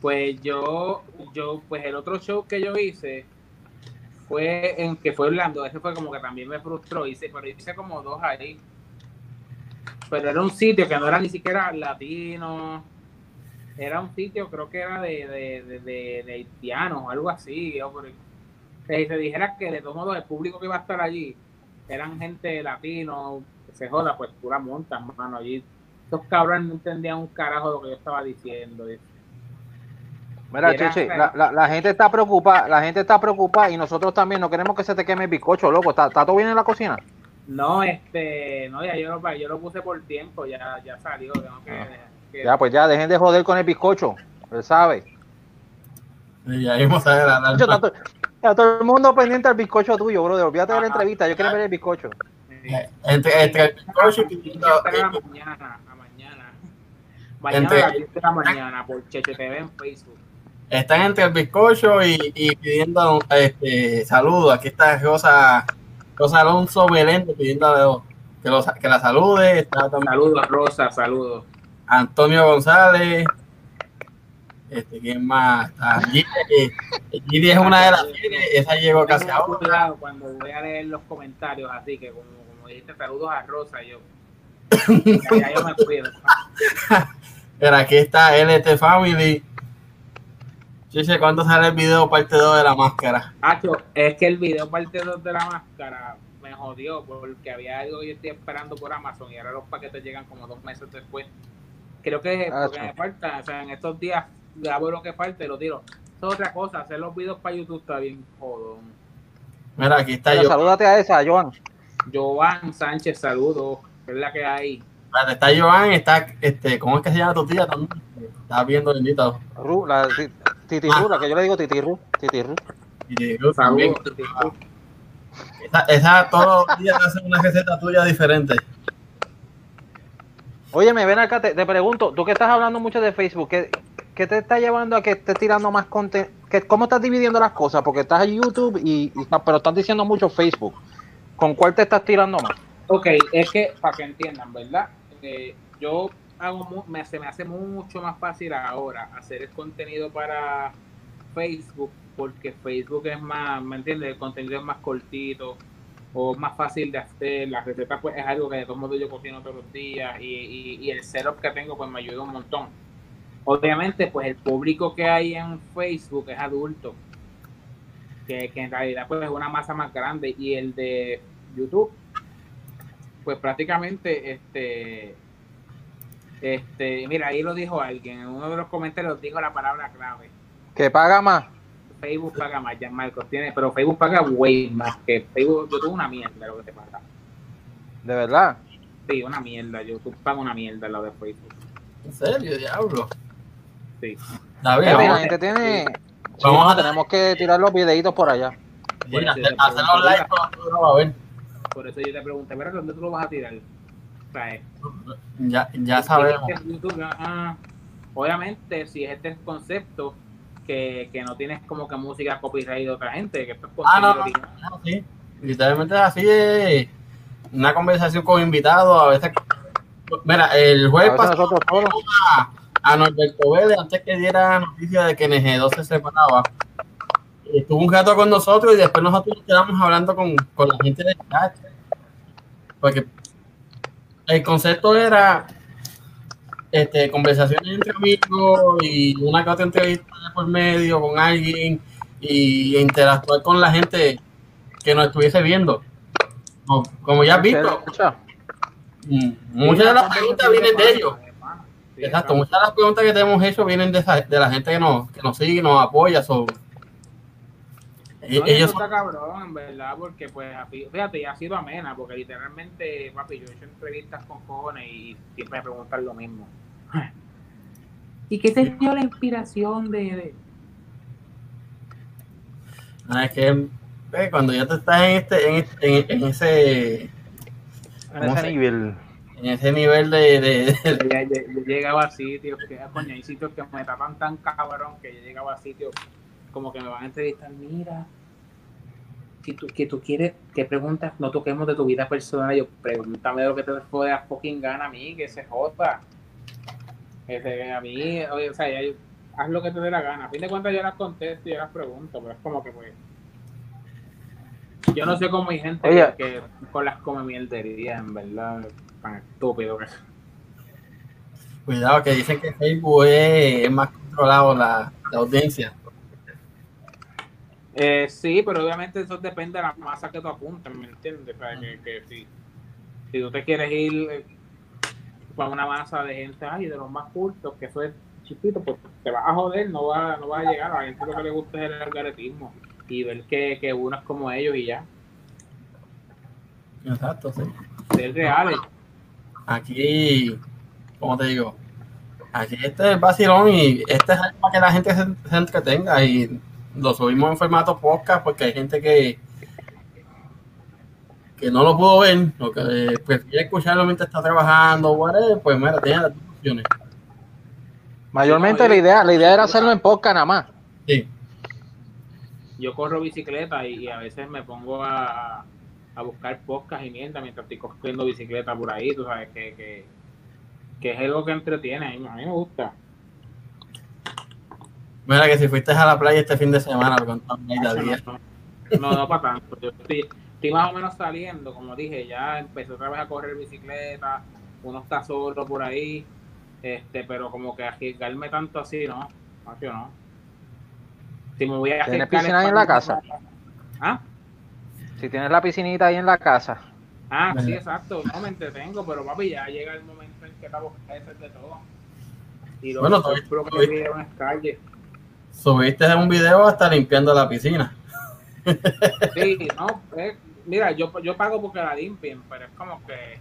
Pues yo, yo, pues el otro show que yo hice fue en que fue Orlando, ese fue como que también me frustró, hice, pero hice como dos ahí. Pero era un sitio que no era ni siquiera latino, era un sitio, creo que era de, de, de, de, de haitianos, algo así. yo, pero- si se dijera que de todos modos el público que iba a estar allí eran gente latino, que se joda, pues pura monta, mano, allí. Estos cabrones no entendían un carajo lo que yo estaba diciendo. y- Mira, pero- la, la, la gente está preocupada, la gente está preocupada y nosotros también no queremos que se te queme el bizcocho, loco. ¿Está, está todo bien en la cocina? No, este, no, ya yo lo, yo lo puse por tiempo, ya, ya salió, tengo que, Ah. que- Ya, pues ya, dejen de joder con el bizcocho. Él sabe. Y ahí vamos a ver a Yo, está todo el mundo pendiente al bizcocho tuyo, brother. Olvídate de la Ajá. entrevista, yo quiero ver el bizcocho. Entre, entre el bizcocho y Yo entré a la mañana, a mañana. Mañana Entre- a las 10 de la mañana por Cheche TV en Facebook. están entre el bizcocho y, y pidiendo este, saludos. Aquí está Rosa, Rosa Alonso Meléndez pidiendo que, los- que la salude. Está Saludos, Rosa, saludos. Antonio González. Este, ¿Quién más? Está Gidi, eh, Gidi es una de las esa llegó casi Tengo ahora. cuando voy a leer los comentarios, así que como, como dijiste, saludos a Rosa, yo. Ya, ya yo me cuido. Pero aquí está LT Family. Chiche, ¿cuándo sale el video parte 2 de la máscara? Hacho, es que el video parte 2 de la máscara me jodió porque había algo que yo estoy esperando por Amazon y ahora los paquetes llegan como dos meses después. Creo que porque me falta, o sea, en estos días grabo lo que falta y lo tiro. Eso es otra cosa, hacer los videos para YouTube está bien jodón. Mira, aquí está Pero yo. salúdate a esa, Joan. Joan Sánchez, saludos, es la que hay. Espérate, Está Joan, está, este, ¿cómo es que se llama tu tía también? Estás viendo, bendito. Ru, la ti- Titirru, la que yo le digo Titirru, Titirru. Yo también. Esa todos los días hace una receta tuya diferente. Oye, me ven acá, te, te pregunto, tú que estás hablando mucho de Facebook, ¿qué, qué te está llevando a que estés tirando más contenido? ¿Cómo estás dividiendo las cosas? Porque estás en YouTube, y, y- pero estás diciendo mucho Facebook. ¿Con cuál te estás tirando más? Ok, es que para que entiendan, ¿verdad? Yo hago me, se me hace mucho más fácil ahora hacer el contenido para Facebook porque Facebook es más, ¿me entiendes? El contenido es más cortito o más fácil de hacer. La receta pues es algo que de todos modos yo cocino todos los días y, y, y el setup que tengo pues me ayuda un montón. Obviamente pues el público que hay en Facebook es adulto, que, que en realidad pues es una masa más grande y el de YouTube pues prácticamente este este mira ahí lo dijo alguien en uno de los comentarios dijo la palabra clave ¿Que paga más? Facebook paga más ya Marcos tiene pero Facebook paga way más que Facebook yo tuve una mierda lo que te paga ¿De verdad? sí una mierda yo tú pagas una mierda lo de Facebook En serio, diablo. sí David, la vamos, gente tiene... Vamos Sí, a- tenemos que tirar los videitos por allá. sí, hacer, hacer los que uno va a ver. Por eso yo te pregunté ¿verdad dónde tú lo vas a tirar? O sea, eh, Ya, ya sabemos. Ah, obviamente, si es este concepto que, que no tienes como que música copyright de otra gente, que esto es Ah, no, sí. Literalmente es así es una conversación con invitados. A veces. Mira, el A jueves solos. a, a Norberto Vélez antes que diera noticia de que NG2 se separaba. Estuvo un rato con nosotros y después nosotros nos quedamos hablando con, con la gente del chat. Porque el concepto era este, conversaciones entre amigos y una que otra entrevista por medio con alguien y interactuar con la gente que nos estuviese viendo. Como, como ya has visto, mm, muchas de las preguntas vienen de ellos. Exacto, muchas de las preguntas que te hemos hecho vienen de, esa- de la gente que nos, que nos sigue, nos apoya. So, e- No, ellos está cabrón, en verdad, porque pues, así- fíjate, y ha sido amena, porque literalmente, papi, yo he hecho entrevistas con jóvenes y siempre me preguntan lo mismo. ¿Y qué te dio la inspiración de, de- Ah, es que eh, cuando ya te estás en este, en, este- en- en ese En ¿Cómo ese se- nivel. en ese nivel de, de- de- Ya- ya- yo llegaba a sitios que, coño, hay sitios que me tapan tan cabrón que yo llegaba a sitios como que me van a entrevistar, mira, si tú, que tú quieres, que preguntas, no toquemos de tu vida personal, yo pregúntame lo que te fue a fucking gana a mí, que se joda. Este, a mí, oye, o sea, ya- haz lo que te dé la gana. A fin de cuentas yo las contesto y yo las pregunto, pero es como que pues... Yo no sé cómo hay gente Oye. que, que con las come mierderías, en verdad, tan estúpido que cuidado que dicen que Facebook es, es más controlado la, la audiencia. Eh, sí, pero obviamente eso depende de la masa que tú apuntes, ¿me entiendes? O sea, que, que si, si tú te quieres ir eh, para una masa de gente, ay, de los más cultos, que eso es chiquito, pues te vas a joder, no vas no va a llegar. A la gente lo que le gusta es el algoritmo y ver que, que uno es como ellos y ya. Exacto, sí. Ser reales. Aquí, como te digo, aquí este es el vacilón y este es para que la gente se, se entretenga y lo subimos en formato podcast porque hay gente que que no lo pudo ver o que eh, prefiere escucharlo mientras está trabajando whatever, pues mira, tiene las dos opciones. Mayormente la idea, la idea era hacerlo en podcast nada más. Sí, Yo corro bicicleta y, y a veces me pongo a, a buscar podcast y mierda mientras estoy cogiendo bicicleta por ahí, tú sabes, que, que, que es algo que entretiene, a mí, a mí me gusta. Mira que si fuiste a la playa este fin de semana, lo contamos ahí. No, no para tanto. Yo estoy, estoy más o menos saliendo, como dije, ya empecé otra vez a correr bicicleta, uno está solo por ahí, este, pero como que arriesgarme tanto así, no, no. Si me voy a ¿Tienes piscina es ahí en la casa? ¿Ah? Si tienes la piscinita ahí en la casa. Ah, sí, exacto, no me entretengo, pero papi, ya llega el momento en que te buscar hacer de todo. Y lo Bueno, espero que me es calle. Subiste un video hasta limpiando la piscina. Sí, no, eh, mira, yo, yo pago porque la limpien, pero es como que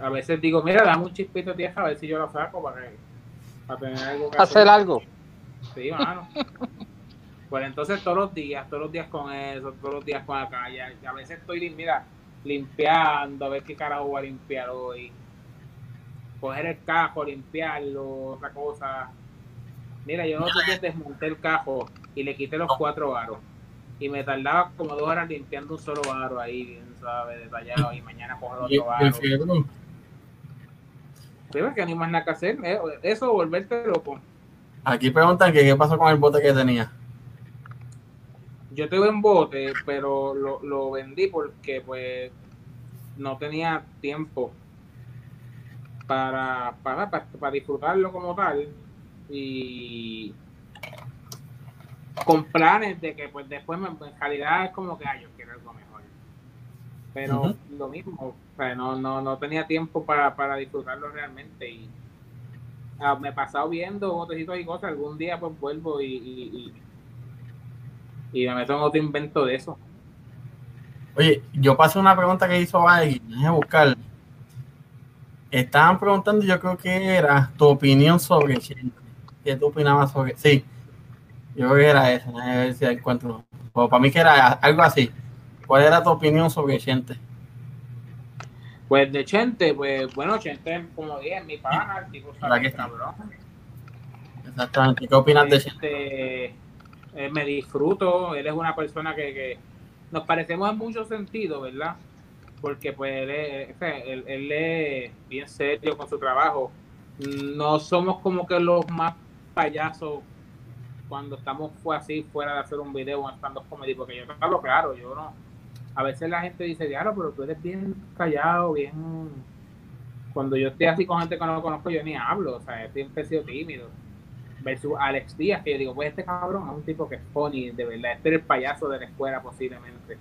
a veces digo, mira, dame un chispito de tierra a ver si yo lo saco para que Para tener algo que Hacer algo. Sí, mano. Pues entonces todos los días, todos los días con eso, todos los días con acá. Y a, a veces estoy, mira, limpiando, a ver qué carajo voy a limpiar hoy. Coger el cajo, limpiarlo, otra cosa. Mira, yo no que desmonté el cajo y le quité los cuatro varos. Y me tardaba como dos horas limpiando un solo varo ahí, bien suave, detallado. Y mañana coger Y- otro fierro. Sí, que no hay más nada que hacer. eh, Eso, volverte loco. Aquí preguntan que qué pasó con el bote que tenía. Yo tuve un bote, pero lo, lo vendí porque pues no tenía tiempo para, para, para, para disfrutarlo como tal y con planes de que pues después me- en realidad es como que ay, yo quiero algo mejor pero lo mismo o sea, no, no, no tenía tiempo para, para disfrutarlo realmente y ah, me he pasado viendo botecitos y cosas algún día pues vuelvo y, y, y, y me meto en otro invento de eso Oye, yo pasé una pregunta que hizo alguien, déjame buscar. Estaban preguntando, yo creo que era tu opinión sobre. ¿Qué tú opinabas sobre? Sí, yo creo que era eso, ver si encuentro. O para mí que era algo así. ¿Cuál era tu opinión sobre Chente? Pues de Chente, pues bueno, Chente, como dije, es mi pana, el tipo ¿Verdad sabe que que cabrón. Exactamente, ¿qué opinas de Chente? Este, eh, me disfruto, él es una persona que, que nos parecemos en muchos sentidos, ¿verdad? Porque pues él es, él, él es bien serio con su trabajo. No somos como que los más payasos cuando estamos fue así fuera de hacer un video o stand comedy, porque yo hablo claro, yo no. A veces la gente dice, diablo, pero tú eres bien callado, bien. Cuando yo estoy así con gente que no conozco, yo ni hablo, o sea, siempre he sido tímido versus Alex Díaz, que yo digo, pues este cabrón es un tipo que es funny, de verdad, este es el payaso de la escuela posiblemente.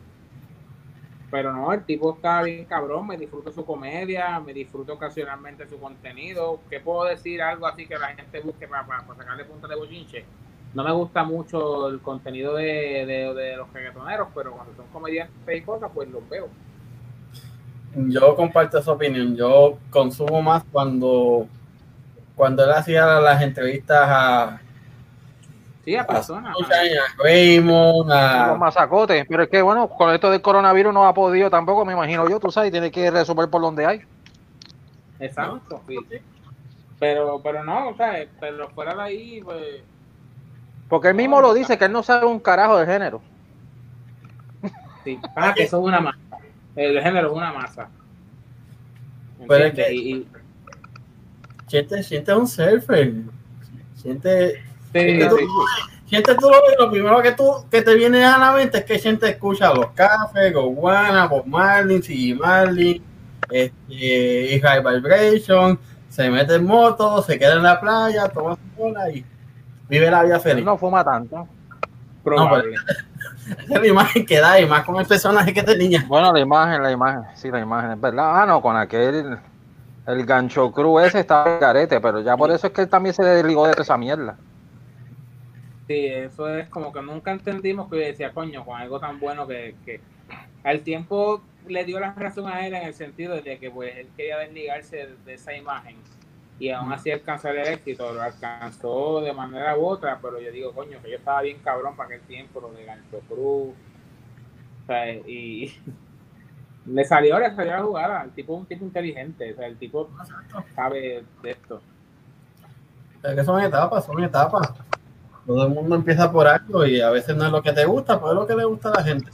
Pero no, el tipo está bien cabrón, me disfruto su comedia, me disfruto ocasionalmente su contenido. ¿Qué puedo decir? Algo así que la gente busque para, para, sacarle punta de bochinche. No me gusta mucho el contenido de, de, de los reggaetoneros, pero cuando son comediantes y cosas, pues los veo. Yo comparto esa opinión. Yo consumo más cuando, cuando él hacía las entrevistas a, Sí, a personas. A Raymond, Los a, masacotes. Pero es que, bueno, con esto del coronavirus no ha podido tampoco, me imagino yo, tú sabes, tiene que resolver por donde hay. Exacto, sí. Pero, pero no, o sea, pero fuera de ahí, pues. Porque él mismo lo dice, que él no sabe un carajo de género. Sí, ah, que eso es una masa. El género es una masa. Pero es que- Y- y- Siente, siente un surfer. Siente, sí, siente, tú, lo, lo primero que tú que te viene a la mente es que siente escucha los cafés, Gowana, Bob Marlin, Siggy Marlin, este, y High Vibration, se mete en moto, se queda en la playa, toma su bola y vive la vida feliz. no fuma tanto. probable. Esa es la imagen que da, y más con el personaje que tenía. Bueno, la imagen, la imagen, sí, la imagen, es verdad. Ah, no, con aquel, el gancho cruz ese estaba en carete, pero ya por eso es que él también se desligó de esa mierda. Sí, eso es como que nunca entendimos que yo decía, coño, con algo tan bueno que, que al tiempo le dio la razón a él en el sentido de que pues él quería desligarse de, de esa imagen y aún así alcanzar el éxito, lo alcanzó de manera u otra, pero yo digo, coño, que yo estaba bien cabrón para aquel tiempo, lo de Gancho Cruz, o sea, y le salió, le salió la jugada, el tipo es un tipo inteligente, o sea, el tipo sabe de esto. Es que son etapas, son etapas. Todo el mundo empieza por algo y a veces no es lo que te gusta, pues es lo que le gusta a la gente.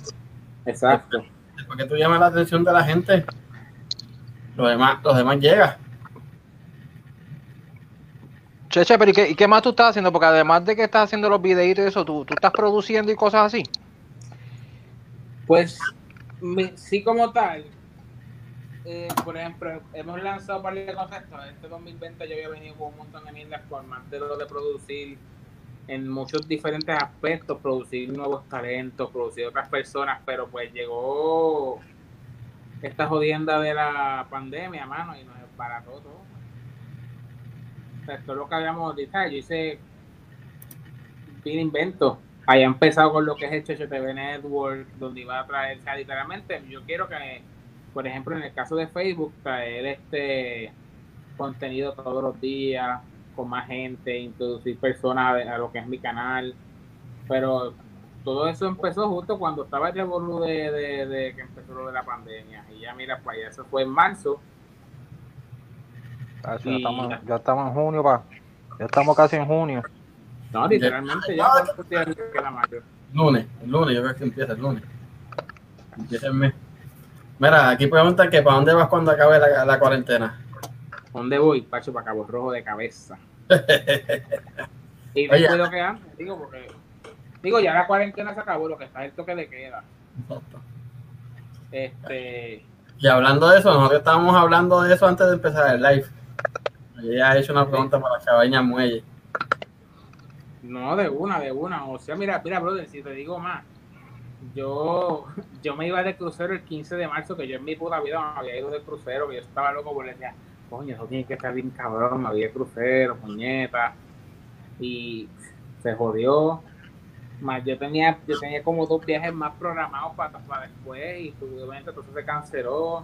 Exacto. Después que tú llamas la atención de la gente, los demás, los demás llegan. Cheche, pero ¿y qué, y qué más tú estás haciendo? Porque además de que estás haciendo los videitos y eso, ¿tú, tú estás produciendo y cosas así. Pues me- sí como tal, eh, por ejemplo, hemos lanzado un par de conceptos. Este 2020 yo había venido con un montón de mierdas por más de lo de producir en muchos diferentes aspectos, producir nuevos talentos, producir otras personas, pero pues llegó esta jodienda de la pandemia, mano, y nos desbarató todo. O sea, esto es lo que habíamos dicho. Yo hice un invento. Haya empezado con lo que es el HTV Network, donde iba a traer, sea, literalmente, yo quiero que, por ejemplo, en el caso de Facebook, traer este contenido todos los días, con más gente, introducir personas a, a lo que es mi canal, pero todo eso empezó justo cuando estaba el revolú de, de, de, que empezó lo de la pandemia. Y ya mira, para allá, eso fue en marzo. Ah, ya, Y- estamos, ya estamos en junio, pa. Ya estamos casi en junio. No, literalmente ya cuántos días queda mayo. Lunes, el lunes, yo creo que empieza el lunes. Empieza el mes. Mira, aquí preguntan que para dónde vas cuando acabe la, la cuarentena. ¿Dónde voy? Pacho, para Cabo Rojo de cabeza. y después lo que antes, digo, porque. Digo, ya la cuarentena se acabó, lo que está es el toque de queda. Este. Y hablando de eso, nosotros estábamos hablando de eso antes de empezar el live. Ella ha hecho una pregunta para Cabaña Muelle. No, de una, de una. O sea, mira, mira, brother, si te digo más, yo, yo me iba de crucero el 15 de marzo, que yo en mi puta vida no había ido de crucero, que yo estaba loco porque decía, coño, eso tiene que estar bien cabrón, había crucero, puñeta. Y se jodió. Más yo tenía, yo tenía como dos viajes más programados para, para después, y obviamente entonces se canceló. O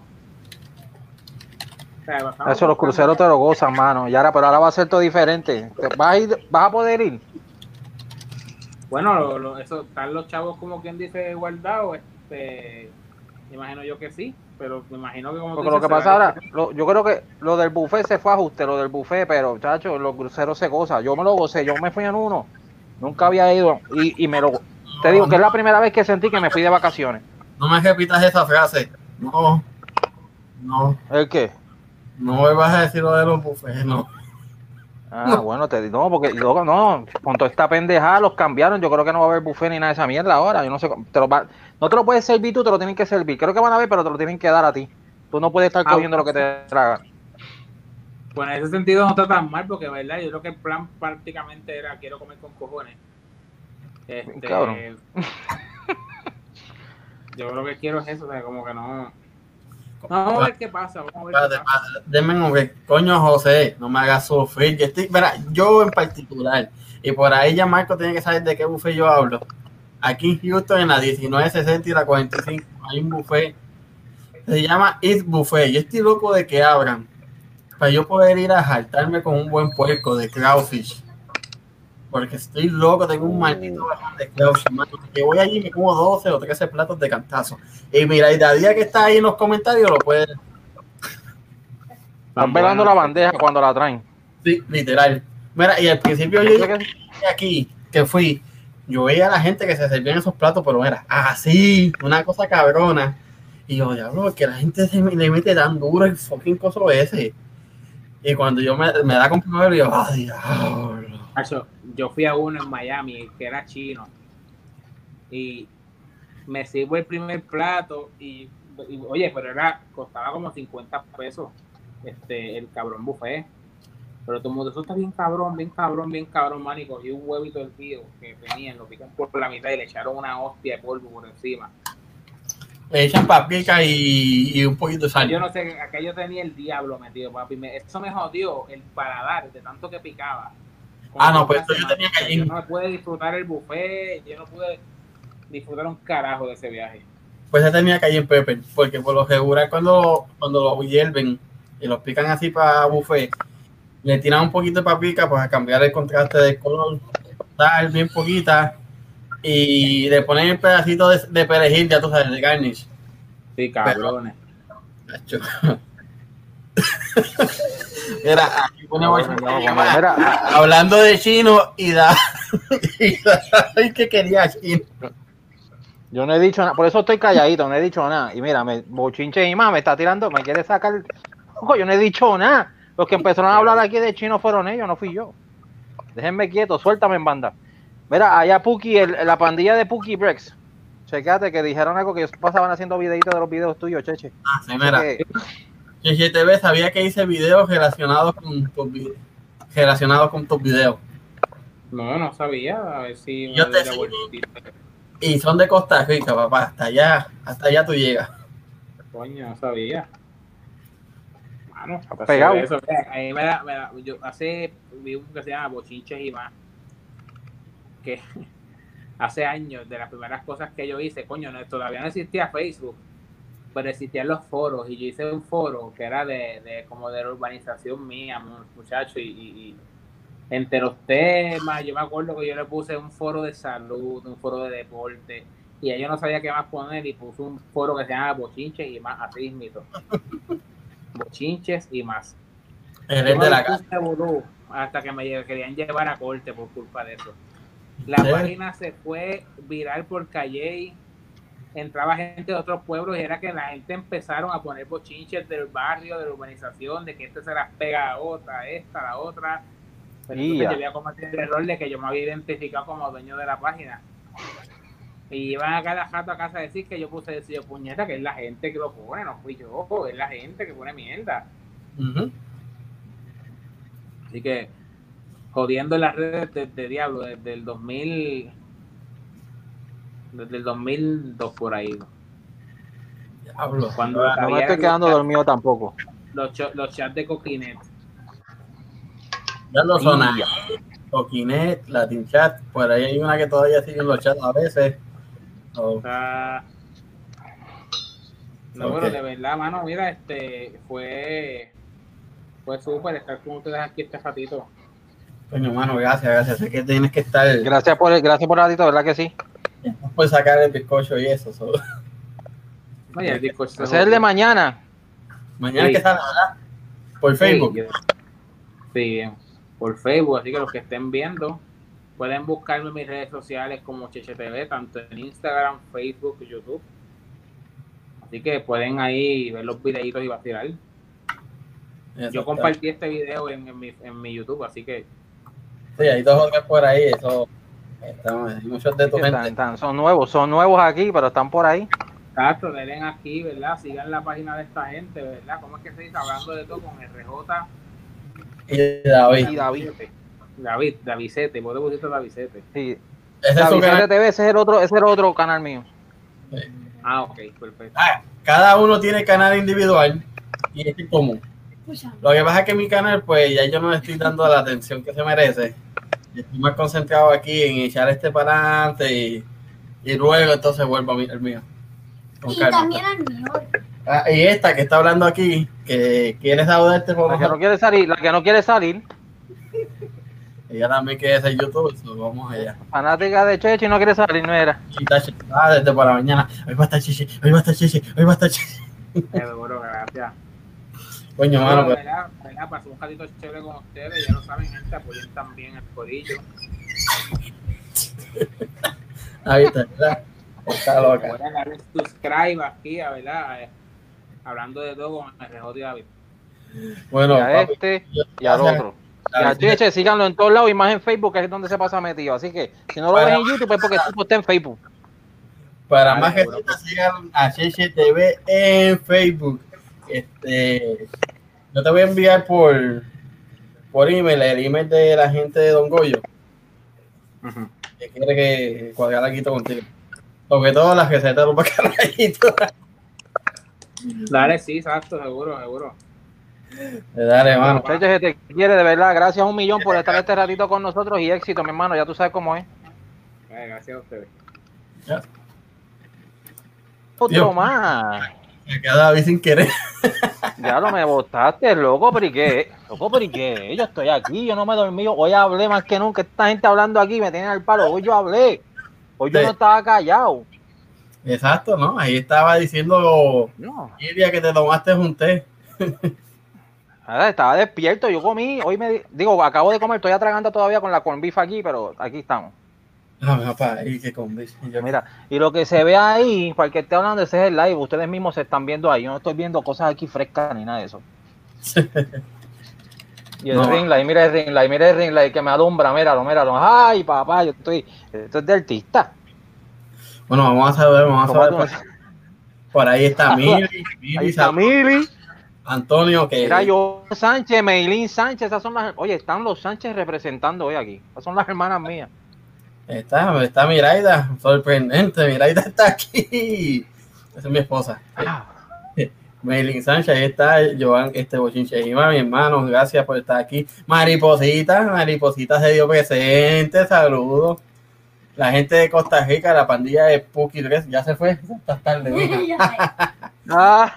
sea, estamos Eso los cruceros te lo gozan, mano. Y ahora, pero ahora va a ser todo diferente. ¿Te- ¿Vas a, ir, vas a poder ir? Bueno, lo, lo- eso, están los chavos como quien dice guardados, este, imagino yo que sí, pero me imagino que como tú Porque lo dices, que pasa ahora, lo- yo creo que lo del buffet se fue a ajuste, lo del buffet, pero, chacho, los cruceros se gozan. Yo me lo gocé, yo me fui en uno. Nunca había ido y, y me lo... Te digo que es la primera vez que sentí que me fui de vacaciones. No me repitas esa frase. No, no, ¿El qué? no vuelvas a decir lo de los buffets, no. Ah, bueno, te digo, no, porque luego no, con toda esta pendejada los cambiaron. Yo creo que no va a haber buffet ni nada de esa mierda ahora. Yo no sé, te lo va- no te lo puedes servir tú, te lo tienen que servir. Creo que van a ver, pero te lo tienen que dar a ti. Tú no puedes estar Ah, cogiendo lo que te traga. Bueno, en ese sentido no está tan mal, porque verdad, yo creo que el plan prácticamente era quiero comer con cojones. Este, Cabrón. yo creo que quiero es eso, o sea, como que no. Vamos a ver qué pasa, vamos a ver Espérate, qué pasa. espérate, Denme un break. Coño, José, no me hagas sufrir. Yo, estoy, mira, yo en particular, y por ahí ya Marco tiene que saber de qué buffet yo hablo. Aquí en Houston, en la 1960 y la 45, hay un buffet. Se llama Eat Buffet. Yo estoy loco de que abran. Para yo poder ir a jaltarme con un buen puerco de crawfish. Porque estoy loco, tengo un maldito bajón de mano. Que voy allí y me como 12 o 13 platos de cantazo. Y mira, y de día que está ahí en los comentarios lo puedes Están velando la bandeja cuando la traen. Sí, literal. Mira, y al principio yo llegué aquí, que fui, yo veía a la gente que se servían esos platos, pero era así, una cosa cabrona. Y yo, diablo, que la gente se me, le mete tan duro el fucking coso ese. Y cuando yo me, me da con primero, yo, ah, diablo. Yo fui a uno en Miami que era chino y me sirvo el primer plato y, y, oye, pero era costaba como 50 pesos este el cabrón buffet. Pero todo el mundo, eso está bien cabrón, bien cabrón, bien cabrón, man, y cogí un huevito del tío que tenían, lo pican por la mitad y le echaron una hostia de polvo por encima. Le echan paprika y, y un poquito de sal. Yo no sé, aquello tenía el diablo metido, papi. Me- eso me jodió el paladar de tanto que picaba. Ah, no, pues Como yo tenía semana. gallina. Yo no pude disfrutar el buffet, yo no pude disfrutar un carajo de ese viaje. Pues se tenía en pepper, porque por lo regular cuando, cuando los hierven y los pican así para buffet, le tiran un poquito de paprika pues a cambiar el contraste del color, sal bien poquita, y le ponen el pedacito de, de perejil, ya tú sabes, de garnish. Sí, cabrones. Nacho. Mira, aquí ponemos Mira, hablando de chino y da, y da que quería chino. yo no he dicho nada, por eso estoy calladito, no he dicho nada. Y mira, me bochinche y más me está tirando, me quiere sacar. Ojo, yo no he dicho nada. Los que empezaron a hablar aquí de chino fueron ellos, no fui yo. Déjenme quieto, suéltame en banda. Mira, allá Puki, el- la pandilla de Puki Brex. Checate que dijeron algo que ellos pasaban haciendo videitos de los videos tuyos, Cheche. Ah, sí, mira. Que- TV sabía que hice videos relacionados con tus relacionados con tus videos. No, no sabía. A ver si. Yo te sigo. Y son de Costa Rica, papá. Hasta allá, hasta allá tú llegas. Coño, no sabía. Mano, pegado. Eso, ahí me da- me da- yo hace vi un que se llama Bochinches y más. Que hace años, de las primeras cosas que yo hice, coño, no, todavía no existía Facebook, pero existían los foros. Y yo hice un foro que era de, de como de la urbanización mía, muchachos, y, entre los temas, yo me acuerdo que yo le puse un foro de salud, un foro de deporte, y yo no sabía qué más poner y puse un foro que se llama Bochinches y más, así mito. Bochinches y más. Eres de la casa. hasta que me querían llevar a corte por culpa de eso. La ¿Sí? página se fue viral por Calle, entraba gente de otros pueblos y era que la gente empezaron a poner bochinches del barrio, de la urbanización, de que este se las pega a otra, esta, la otra. Pero entonces yo había cometido el error de que yo me había identificado como dueño de la página. Y iban a cada rato a casa a decir que yo puse decir yo, puñeta, que es la gente que lo pone, no fui yo, es la gente que pone mierda. Así que jodiendo en las redes de, de Diablo desde el 2000 desde el 2002 por ahí Diablo. cuando No me estoy quedando los, dormido tampoco. los, cho- los chats de Coquinet Ya lo son Ya. Coquinet, Latin Chat, por ahí hay una que todavía sigue en los chats a veces. Oh, o sea, no Ok. pero de verdad mano mira este fue fue súper estar con ustedes aquí este ratito coño, mano, gracias, gracias. Sé que tienes que estar Gracias por el, gracias por el ratito, ¿verdad que sí? por sacar el bizcocho y eso. so. Oye, el disco se Ese es el de mañana. Mañana Sí. que sale, ¿verdad? Por Facebook. Sí, sí, por Facebook, así que los que estén viendo pueden buscarme en mis redes sociales como Cheche TV, tanto en Instagram, Facebook, YouTube. Así que pueden ahí ver los videitos y vacilar. Yo Eso, compartí este video en, en mi, en mi YouTube, así que Sí, hay dos otros por ahí. Eso. Estamos, hay muchos de tu Están- gente. están- son nuevos, son nuevos aquí, pero están por ahí. Castro, denle aquí, ¿verdad? Sigan la página de esta gente, ¿verdad? ¿Cómo es que se dice? Hablando de todo con RJ. Y David. Y David. David, Davidete, vos te pusiste Davidete. Sí. Ese es su David canal. TV, ese es el otro, ese es el otro canal mío. Ah, ok, perfecto. Ah, cada uno tiene canal individual y es común. Lo que pasa es que mi canal, pues ya yo no le estoy dando la atención que se merece. Estoy más concentrado aquí en echar este para adelante y, y luego entonces vuelvo a mi, el mío. Con Y calma. también al mío. Ah, y esta que está hablando aquí, que quiere saber este por La que no quiere salir, la que no quiere salir, ella también quiere hacer YouTube, so vamos allá. fanática de Cheche y no quiere salir, no era. Y está ah, desde por la mañana. Hoy va a estar chichi, hoy va a estar chichi, hoy va a estar chichi. Seguro, gracias. Coño, Bueno, mano, pues, ¿verdad? ¿verdad? Pasó un ratito chévere con ustedes, ya lo saben, gente, apoyen también el corillo. ahí está, ¿verdad? Está loca. Darle subscribe aquí, a ¿verdad? Eh, Hablando de todo con RJ y David. Bueno, y a papi, este y al otro. Y a Cheche, síganlo en todos lados y más en Facebook, que es donde se pasa metido. Así que si no lo Para- ven en YouTube es porque el tipo está en Facebook. Para Vale, más gente, sigan a Cheche TV en Facebook. Este, yo te voy a enviar por, por email el email de la gente de Don Goyo, que quiere que cuadrar aquí contigo. Sobre todo las recetas de los bacalaitos. Dale, sí, exacto, seguro, seguro. Dale, hermano. Cheche, se te quiere de verdad. Gracias un millón por estar este ratito con nosotros y éxito, mi hermano. Ya tú sabes cómo es. Eh, gracias a ustedes. Otro Dios. más. Me queda David sin querer. Ya lo me botaste, loco, pero ¿y qué? Loco, pero ¿y qué? Yo estoy aquí, yo no me he dormido. Hoy hablé más que nunca. Esta gente hablando aquí me tiene al palo. Hoy yo hablé. Hoy yo Sí. no estaba callado. Exacto, ¿no? Ahí estaba diciendo No. Lidia que te tomaste un té. Estaba despierto. Yo comí. Hoy me di- digo, acabo de comer. Estoy atragando todavía con la corn beef aquí, pero aquí estamos. Ah, papá, ahí. Y yo, Mira, y lo que se ve ahí, para el que esté hablando, ese es el live. Ustedes mismos se están viendo ahí. Yo no estoy viendo cosas aquí frescas ni nada de eso. Y el No. ring light, mira el ring light, mira el ring light que me alumbra, míralo, míralo. Ay, papá, yo estoy. Esto es de artista. Bueno, vamos a saber, vamos a ¿Cómo saber. Por, ahí está Mili, Ahí Mili, está Mili. Antonio, que Mira yo, Sánchez, Meilín Sánchez, esas son las. Oye, están los Sánchez representando hoy aquí. Esas son las hermanas mías. Está, está Miraida, sorprendente, Miraida está aquí. Esa es mi esposa. Ah, Maylin Sánchez, ahí está Joan este Bochinche Ima, mi hermano, gracias por estar aquí. Mariposita, Mariposita se dio presente, saludos. La gente de Costa Rica, la pandilla de Puki 3, ya se fue, está tarde. Ah,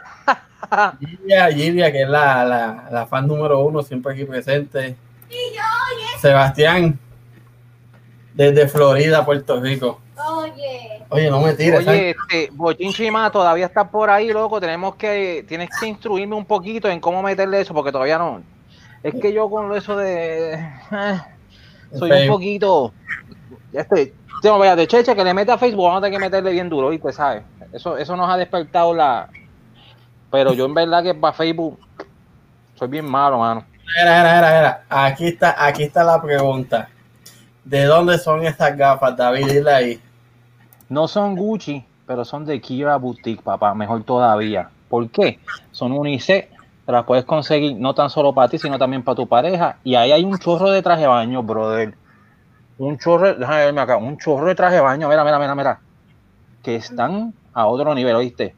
Gilia, Gilia, que es la, la, la fan número uno, siempre aquí presente. Y yo, y Sebastián, desde Florida, Puerto Rico. Oye. Oye, no me tires. Oye, este, todavía está por ahí, loco. Tenemos que, tienes que instruirme un poquito en cómo meterle eso, porque todavía no. Es que yo con eso de. eh, soy un poquito. Este, no vaya de cheche que le mete a Facebook, vamos a tener que meterle bien duro, ¿viste? ¿Sabes? Eso, eso nos ha despertado la. Pero yo en verdad que para Facebook soy bien malo, mano. Era, era, era, era. Aquí está, aquí está la pregunta. ¿De dónde son estas gafas, David? Dile ahí. No son Gucci, pero son de Kira Boutique, papá. Mejor todavía. ¿Por qué? Son unisex. Te las puedes conseguir no tan solo para ti, sino también para tu pareja. Y ahí hay un chorro de traje de baño, brother. Un chorro, déjame verme acá, un chorro de traje de baño, mira, mira, mira, mira. Que están a otro nivel, ¿oíste?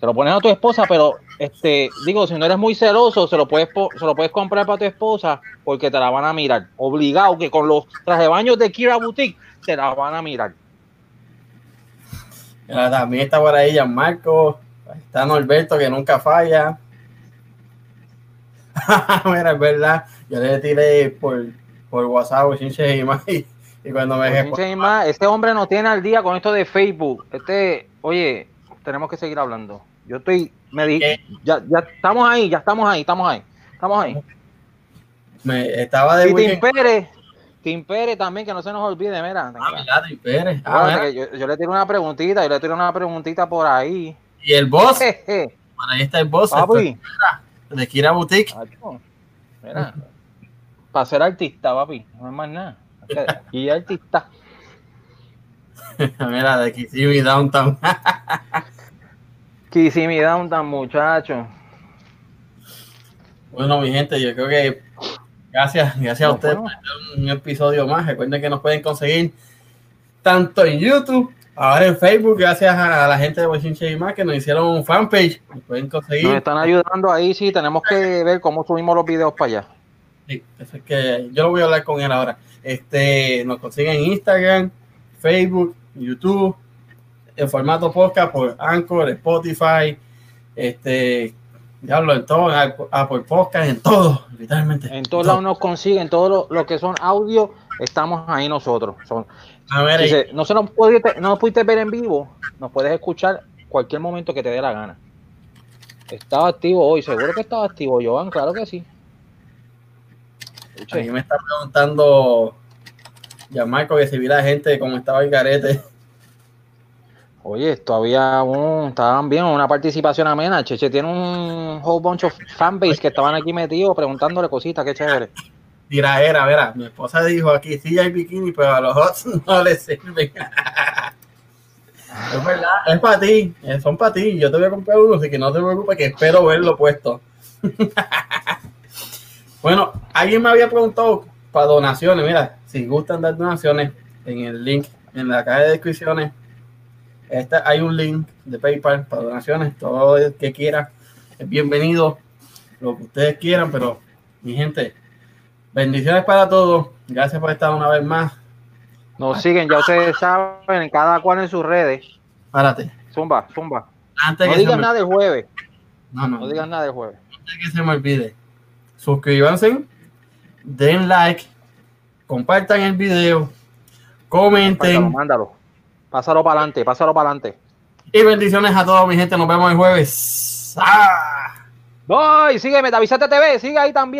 Te lo pones a tu esposa, pero este, digo, si no eres muy celoso, se lo puedes se lo puedes comprar para tu esposa porque te la van a mirar. Obligado que con los trajes de baño de Kira Boutique te la van a mirar. Mira, también está por ahí Gianmarco. Está Norberto, que nunca falla. Mira, es verdad. Yo le tiré por, por WhatsApp, y más. Y, y cuando me pinche más, este hombre no tiene al día con esto de Facebook. Este, oye, tenemos que seguir hablando. Yo estoy, me di, ya, ya estamos ahí, ya estamos ahí, estamos ahí, estamos ahí. me estaba de Y Tim. Pérez, Tim Pérez también, que no se nos olvide, mira. Ah, ¿verdad, Tim Pérez? Ah, mira. que yo, yo le tiro una preguntita, yo le tiro una preguntita por ahí. Y el boss, ahí está el boss papi. de Kira Boutique. Mira, para ser artista, papi, no es más nada. Y artista. Mira, de Kissimmee Downtown. Downtown, muchacho. Bueno, mi gente, yo creo que gracias, gracias a ustedes por un episodio más. Recuerden que nos pueden conseguir tanto en YouTube, ahora en Facebook, gracias a la gente de Bochinche y más que nos hicieron un fanpage. Nos pueden conseguir. Nos están ayudando ahí, sí, tenemos que ver cómo subimos los videos para allá. Sí, eso es que yo lo voy a hablar con él ahora. Este, nos consiguen en Instagram, Facebook, YouTube, en formato podcast por Anchor, Spotify, este, diablo, en todo, en Apple Podcast, en todo, literalmente. En todos lados nos consiguen, todo lo, lo que son audio, estamos ahí nosotros. Son, A ver, dice, no se nos pudiste, no nos pudiste ver en vivo, nos puedes escuchar cualquier momento que te dé la gana. Estaba activo hoy, seguro que estaba activo, Joan, claro que sí. Escuche, Aquí me está preguntando ya Marco que si vi la gente cómo estaba el carete. Oye, todavía un, estaban bien, una participación amena. Cheche tiene un whole bunch of fanbase que estaban aquí metidos preguntándole cositas, qué chévere. Tiraera, verá, mi esposa dijo aquí sí hay bikini, pero a los hots no les sirven. es verdad, es para ti, eh, son para ti. Yo te voy a comprar uno, así que no te preocupes que espero verlo puesto. bueno, alguien me había preguntado para donaciones. Mira, si gustan dar donaciones, en el link, en la caja de descripciones, esta, hay un link de PayPal para donaciones. Todo el que quiera es bienvenido, lo que ustedes quieran, pero mi gente, bendiciones para todos. Gracias por estar una vez más. Nos siguen, ya ustedes saben, cada cual en sus redes. Párate. Zumba, zumba. Antes No digan me, nada del jueves. no, no, No digan nada del jueves. antes que se me olvide, suscríbanse, den like, compartan el video, comenten mándalo. Pásalo para adelante, pásalo para adelante. y bendiciones a todos, mi gente. Nos vemos el jueves. ¡Ah! Voy, sígueme, Davisate TV, sigue ahí también.